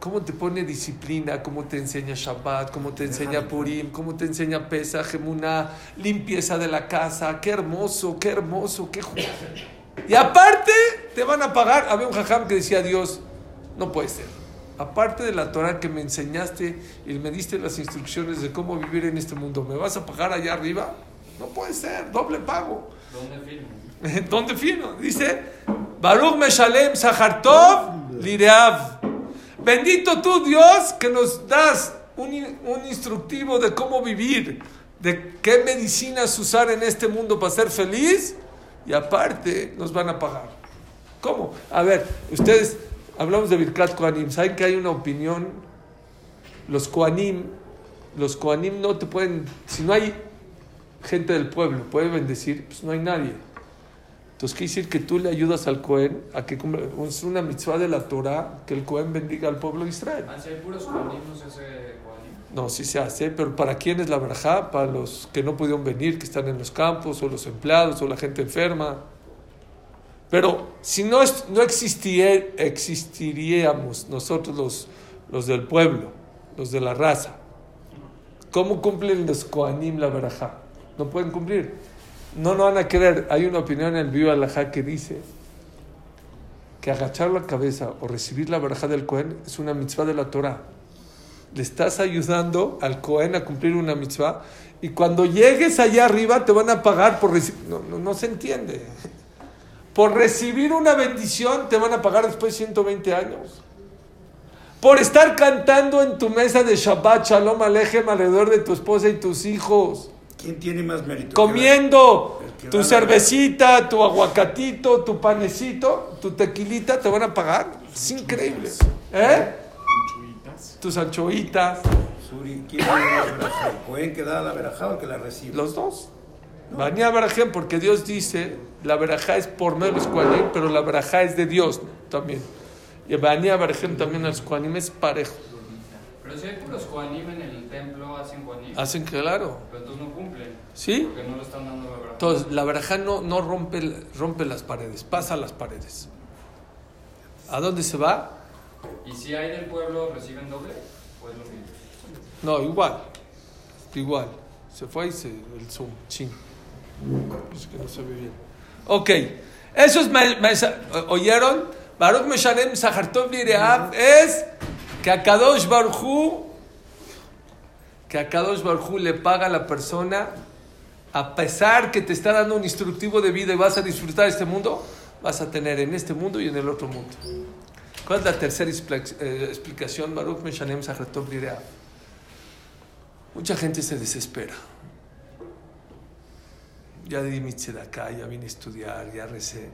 ¿Cómo te pone disciplina? ¿Cómo te enseña Shabbat? ¿Cómo te enseña Purim? ¿Cómo te enseña Pesa, Gemuna? Limpieza de la casa. ¡Qué hermoso! ¡Qué hermoso! ¡Qué justo! Y aparte te van a pagar. Había un jajam que decía Dios, no puede ser. Aparte de la Torah que me enseñaste y me diste las instrucciones de cómo vivir en este mundo, ¿me vas a pagar allá arriba? No puede ser, doble pago. ¿Dónde firmo? *laughs* ¿Dónde firmo? Dice, Baruch Meshalem Sahartov Lireav. Bendito tú Dios que nos das un, un instructivo de cómo vivir, de qué medicinas usar en este mundo para ser feliz y aparte nos van a pagar. ¿Cómo? A ver, ustedes, hablamos de Birkat Kohanim, ¿saben que hay una opinión? Los Kohanim, los Kohanim no te pueden, si no hay gente del pueblo, puede bendecir, pues no hay nadie. Entonces quiere decir que tú le ayudas al Cohen a que cumpla, es una mitzvah de la Torah que el Cohen bendiga al pueblo de Israel. Ah, si hay puros coanim, no se hace. No, sí se hace, pero ¿para quién es la verajá? Para los que no pudieron venir, que están en los campos, o los empleados, o la gente enferma. Pero si no, es- no existiría- existiríamos nosotros los, los del pueblo, los de la raza, ¿cómo cumplen los Kohanim la verajá? no pueden cumplir. No lo van a querer. Hay una opinión en el Viva Alajá que dice que agachar la cabeza o recibir la baraja del Cohen es una mitzvah de la Torah. Le estás ayudando al Cohen a cumplir una mitzvah y cuando llegues allá arriba te van a pagar por recibir. No, no, no se entiende. Por recibir una bendición te van a pagar después de 120 años. Por estar cantando en tu mesa de Shabbat, Shalom Alejem, alrededor de tu esposa y tus hijos. ¿Quién tiene más mérito? Comiendo tu cervecita, tu aguacatito, tu panecito, tu tequilita, te van a pagar. Es increíble. ¿Eh? Tus anchoitas, ¿quién da la verajá o que la recibe? los dos. Vanía Barajem, porque Dios dice, la verajá es por medio de los Kohanim, pero la verajá es de Dios también. Y Vanía Barajem también a los Kohanim es parejo. Pero si hay puros Juanim en el templo, hacen Juanim. Hacen claro. Pero entonces no cumplen. ¿Sí? Porque no le están dando la verdad. Entonces, la verajá no, no rompe, rompe las paredes, pasa las paredes. ¿A dónde se va? ¿Y si hay del pueblo, reciben doble? Pues lo mismo. No, igual. Igual. Se fue y se, el zoom. Chin. Es que no se ve bien. Ok. Eso es. ¿Oyeron? Baruch Meshalem Sahartov Lireab es que a Kadosh Baruchu que a Kadosh le paga a la persona a pesar que te está dando un instructivo de vida y vas a disfrutar este mundo, vas a tener en este mundo y en el otro mundo. ¿Cuál es la tercera eh, explicación? Baruch Meshalem Sahartov Lireab. Mucha gente se desespera. Ya di mi acá, ya vine a estudiar, ya recé.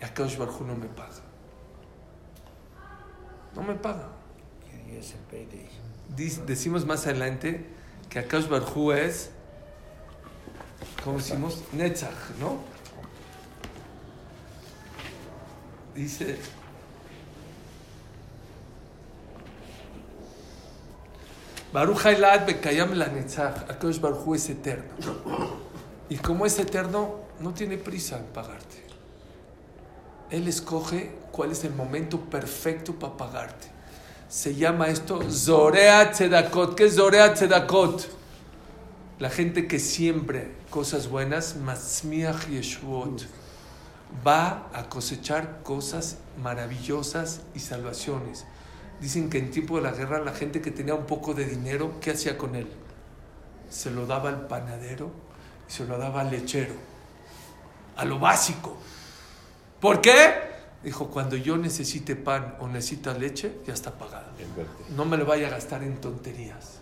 Y acá Baruj Hu no me paga. No me paga. Decimos más adelante que acá Baruj Hu es, ¿cómo decimos? Netzach, ¿no? Dice, Baruch Hailad Bekayam la Netzach, Akadosh Baruj Hu es eterno. Y como es eterno, no tiene prisa en pagarte. Él escoge cuál es el momento perfecto para pagarte. Se llama esto Zorea Tzedakot. ¿Qué es Zorea Tzedakot? La gente que siempre cosas buenas, Matzmiach Yeshuot, va a cosechar cosas maravillosas y salvaciones. Dicen que en tiempo de la guerra la gente que tenía un poco de dinero, ¿qué hacía con él? Se lo daba al panadero y se lo daba al lechero. A lo básico. ¿Por qué? Dijo, cuando yo necesite pan o necesita leche, ya está pagada. No me lo vaya a gastar en tonterías.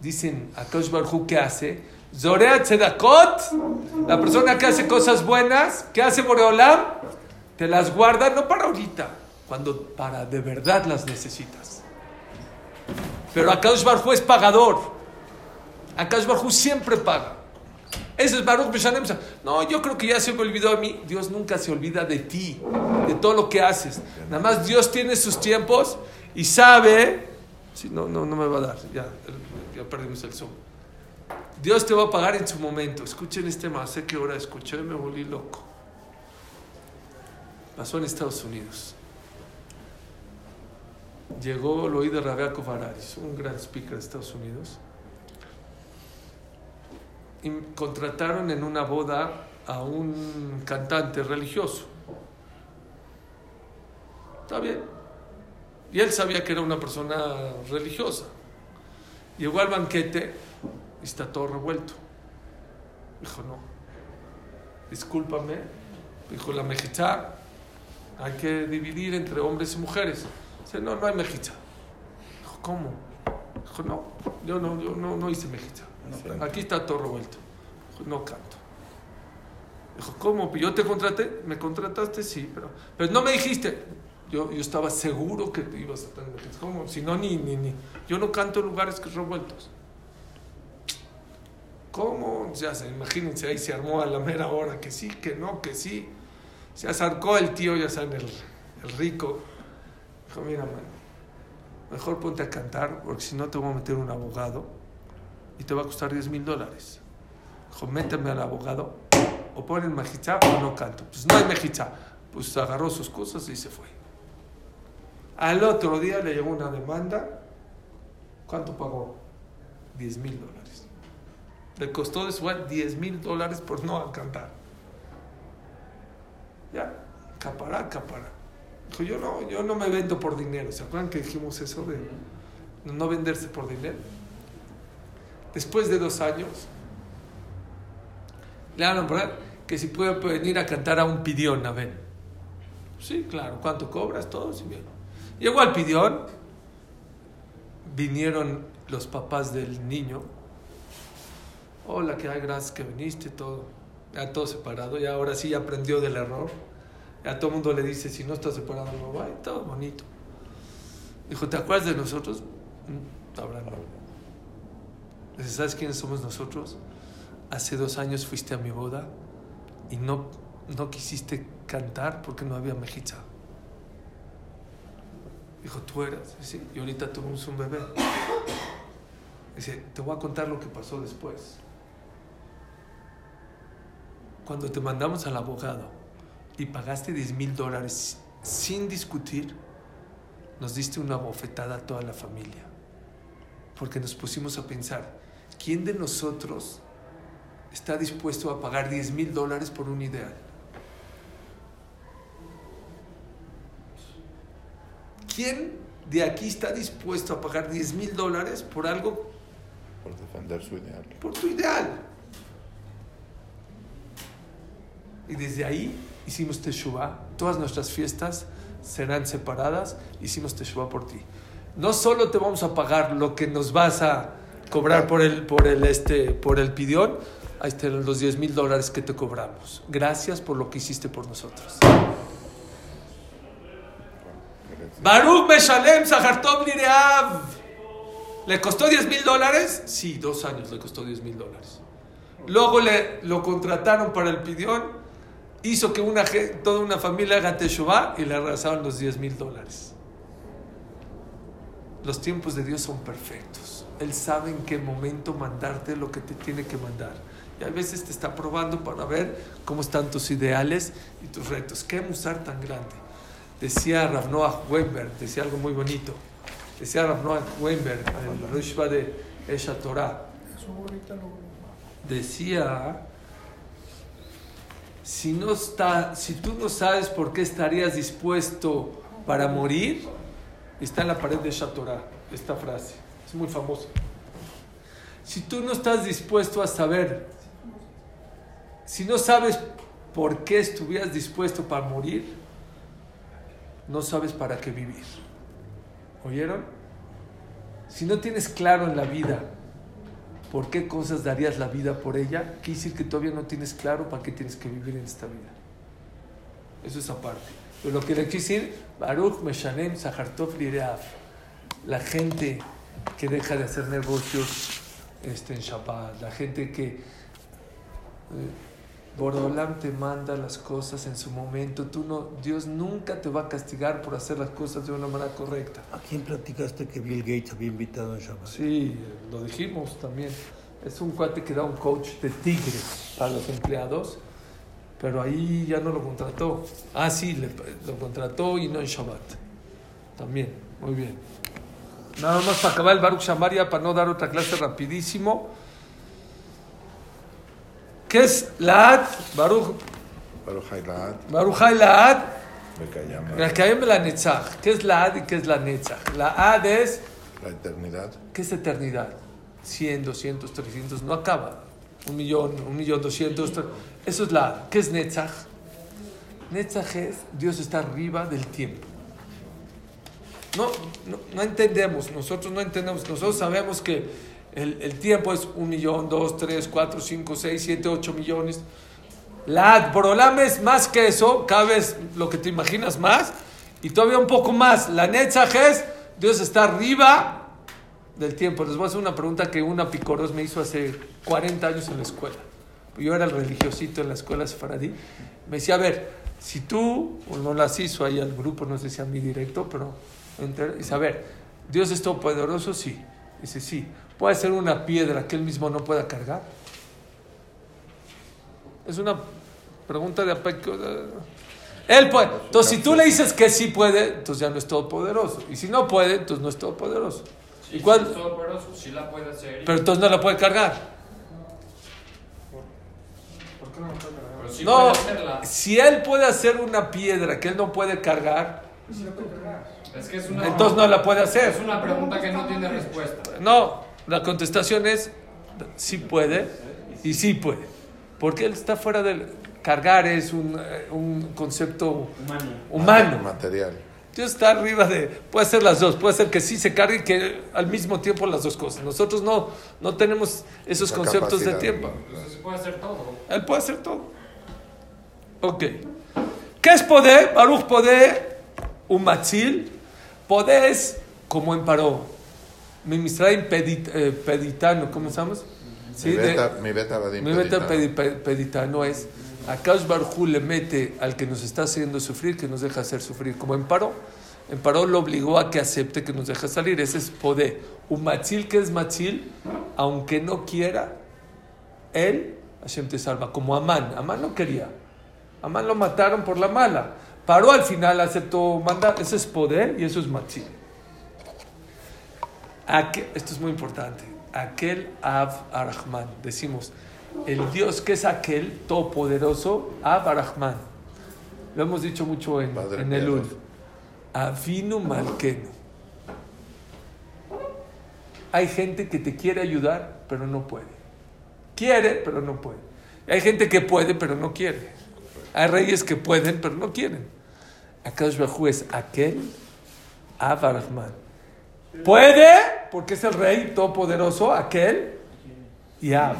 Dicen a Barhu ¿qué hace? Zorea Tzedakot, la persona que hace cosas buenas, ¿qué hace Boreolam? Te las guarda, no para ahorita, cuando para de verdad las necesitas. Pero Akadosh Barhu es pagador. Akadosh Barhu siempre paga. Ese es Baruch. No, yo creo que ya se me olvidó a mí. Dios nunca se olvida de ti, de todo lo que haces. Nada más Dios tiene sus tiempos y sabe. Sí, no, no, no me va a dar. Ya, ya perdimos el Zoom. Dios te va a pagar en su momento. Escuchen este más. Sé que ahora escuché me volví loco. Pasó en Estados Unidos. Llegó, lo oí de Rabiaco Vararis, un gran speaker de Estados Unidos contrataron en una boda a un cantante religioso. Está bien. Y él sabía que era una persona religiosa. Llegó al banquete y está todo revuelto. Dijo, no, discúlpame. Dijo, la mejizá hay que dividir entre hombres y mujeres. Dice, no, no hay mejizá. Dijo, ¿cómo? Dijo, no, yo no, yo no, no hice mejizá. No, Aquí está todo revuelto. No canto. Dijo, ¿cómo? Yo te contraté. ¿Me contrataste? Sí, pero, pero no me dijiste. Yo, yo estaba seguro que te ibas a tener. ¿Cómo? Si no, ni, ni, ni. Yo no canto en lugares que revueltos. ¿Cómo? Ya se, imagínense, ahí se armó a la mera hora, que sí, que no, que sí. Se acercó el tío, ya saben, el, el rico. Dijo, mira, mano, mejor ponte a cantar, porque si no te voy a meter un abogado y te va a costar 10 mil dólares. Dijo, méteme al abogado, o ponen mejizá o no canto. Pues no hay mejizá. Pues agarró sus cosas y se fue. Al otro día le llegó una demanda. ¿Cuánto pagó? 10 mil dólares. Le costó de su 10 mil dólares por no cantar. Ya, capará, capará. Dijo, yo no, yo no me vendo por dinero. ¿Se acuerdan que dijimos eso de no venderse por dinero? Después de dos años, le hablan por que si puede venir a cantar a un pidión, a ver. Sí, claro, ¿cuánto cobras? Todo, sí, bien. Llegó al pidión, vinieron los papás del niño. Hola, que hay, gracias que viniste, todo. Ya todo separado, ya ahora sí aprendió del error. Ya todo el mundo le dice, si no está separado, no va, y todo bonito. Dijo, ¿te acuerdas de nosotros? Mm, Ahora no. Dice, ¿sabes quiénes somos nosotros? Hace dos años fuiste a mi boda y no, no quisiste cantar porque no había mejiza. Dijo, tú eras. Sí, y ahorita tuvimos un bebé. Dice, te voy a contar lo que pasó después. Cuando te mandamos al abogado y pagaste 10 mil dólares sin discutir, nos diste una bofetada a toda la familia. Porque nos pusimos a pensar, ¿quién de nosotros está dispuesto a pagar 10 mil dólares por un ideal? ¿Quién de aquí está dispuesto a pagar 10 mil dólares por algo, Por defender su ideal. por tu ideal? Y desde ahí hicimos Teshuvah. Todas nuestras fiestas serán separadas. Hicimos Teshuvah por ti. No solo te vamos a pagar lo que nos vas a cobrar por el, por el, este, por el pidión, ahí están los 10 mil dólares que te cobramos. Gracias por lo que hiciste por nosotros. Baruch Meshalem Sahartov Lireav. ¿Le costó 10 mil dólares? Sí, dos años le costó 10 mil dólares. Luego le, lo contrataron para el pidión. Hizo que una, toda una familia haga Teshuvah y le regresaron los 10 mil dólares. Los tiempos de Dios son perfectos. Él sabe en qué momento mandarte lo que te tiene que mandar. Y a veces te está probando para ver cómo están tus ideales y tus retos. Qué musar tan grande. Decía Rav Noah Weinberg, decía algo muy bonito. Decía Rav Noah Weinberg, el Rishva de Esha Torah. Decía, si, no está, si tú no sabes por qué estarías dispuesto para morir, está en la pared de Shatorah, esta frase, es muy famosa. Si tú no estás dispuesto a saber, si no sabes por qué estuvieras dispuesto para morir, no sabes para qué vivir. ¿Oyeron? Si no tienes claro en la vida por qué cosas darías la vida por ella, quiere decir que todavía no tienes claro para qué tienes que vivir en esta vida. Eso es aparte. Pero lo que le quiere decir, Baruch Meshanem Sahartov Lireav, la gente que deja de hacer negocios este, en Shabbat, la gente que eh, Borolam te manda las cosas en su momento, tú no, Dios nunca te va a castigar por hacer las cosas de una manera correcta. ¿A quién platicaste que Bill Gates había invitado en Shabbat? Sí, lo dijimos también. Es un cuate que da un coach de tigre para los empleados, pero ahí ya no lo contrató. Ah, sí, le- lo contrató y no en Shabbat. También, muy bien. Nada más para acabar el Baruch Shamaria, para no dar otra clase rapidísimo. ¿Qué es Laad? Baruch, Baruch Hay Laad. Bekayama, La Netzach. ¿Qué es Laad y qué es la Netzach? Laad es la eternidad. ¿Qué es eternidad? 100, 200, 300, no acaba. Un millón, un millón, doscientos. tre- Eso es la. ¿Qué es Netzach? Netzach es Dios está arriba del tiempo. No, no, no entendemos, nosotros no entendemos, nosotros sabemos que el, el tiempo es un millón, dos, tres, cuatro, cinco, seis, siete, ocho millones. La Borolam es más que eso, cada vez lo que te imaginas más, y todavía un poco más. La Netzach es Dios está arriba del tiempo. Les voy a hacer una pregunta que una picoros me hizo hace 40 años en la escuela. Yo era el religiosito en la escuela sefaradí. Me decía, a ver, si tú, o no las hizo ahí al grupo, no sé si a mí directo, pero a ver, ¿Dios es todopoderoso? Sí. Dice, sí. ¿Puede ser una piedra que él mismo no pueda cargar? Es una pregunta de apeco- Él puede. Entonces, si tú le dices que sí puede, entonces ya no es todopoderoso. Y si no puede, entonces no es todopoderoso. Sí, ¿Y cuál- sí, es todopoderoso, sí la puede hacer. Pero entonces no la puede cargar. Pero sí No, puede hacerla. si él puede hacer una piedra que él no puede cargar, Es que es una, entonces no la puede es hacer. una pregunta que no tiene respuesta. No, la contestación es sí puede y sí puede. Porque él está fuera del... Cargar es un, eh, un concepto Humano. humano. Material. Dios está arriba de... Puede ser las dos. Puede ser que sí se cargue y que al mismo tiempo las dos cosas. Nosotros no, no tenemos esos conceptos de tiempo. Entonces puede hacer todo. Él puede hacer todo. Ok. ¿Qué es poder? Baruch poder, un matzil. Poder es como en Paró. Mi Misraim pedit, eh, peditano, ¿cómo estamos? Mi de- beta, mi beta vadim mi beta pedita. pedi- pe- peditano es a Kaush Barjú le mete al que nos está haciendo sufrir, que nos deja hacer sufrir, como en Paró. En Paró lo obligó a que acepte que nos deja salir. Ese es poder. Un matzil que es matzil, aunque no quiera, él, Hashem te salva. Como Amán. Amán no quería. Amán lo mataron por la mala. Paró al final, aceptó mandar. Ese es poder y eso es matzil. Aquel- esto es muy importante. Aquel Av Arahman. Decimos, el Dios que es aquel todopoderoso, Av Arahman. Lo hemos dicho mucho en, Padre en el Ul. Avinu Malkenu. Hay gente que te quiere ayudar, pero no puede. Quiere, pero no puede. Hay gente que puede, pero no quiere. Hay reyes que pueden, pero no quieren. Akadosh Bajú es aquel Av Arahman. Puede, porque es el rey todopoderoso, aquel y Av.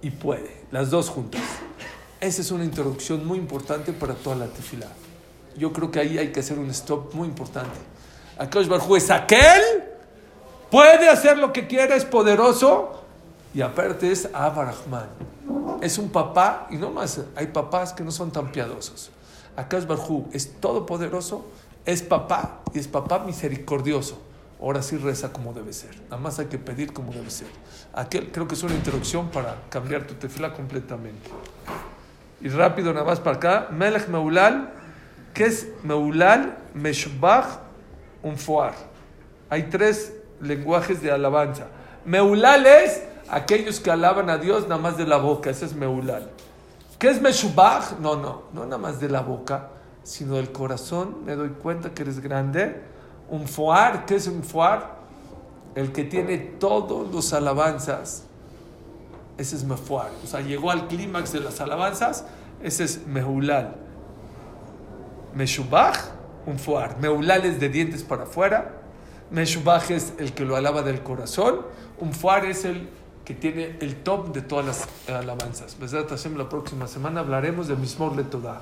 Y puede, las dos juntas. Esa es una introducción muy importante para toda la tefilá. Yo creo que ahí hay que hacer un stop muy importante. Akadosh Baruj es aquel, puede hacer lo que quiera, es poderoso y aparte es Abarahman. Es un papá y no más, hay papás que no son tan piadosos. Akadosh Baruj es todopoderoso, es papá y es papá misericordioso. Ahora sí reza como debe ser. Nada más hay que pedir como debe ser. Aquel creo que es una introducción para cambiar tu tefila completamente. Y rápido nada más para acá. Melech Meulal, ¿qué es Meulal, Meshbach, Unfoar? Hay tres lenguajes de alabanza. Meulal es aquellos que alaban a Dios nada más de la boca. Ese es Meulal. ¿Qué es Meshubach? No, no, no nada más de la boca, sino del corazón. Me doy cuenta que eres grande. Un foar, ¿qué es un foar? El que tiene todos los alabanzas. Ese es mefuar. O sea, llegó al clímax de las alabanzas. Ese es mehulal. Meshubach, un foar. Meulal es de dientes para afuera. Meshubach es el que lo alaba del corazón. Un foar es el que tiene el top de todas las alabanzas. Besat Hashem, la próxima semana hablaremos de Mismor Letodá.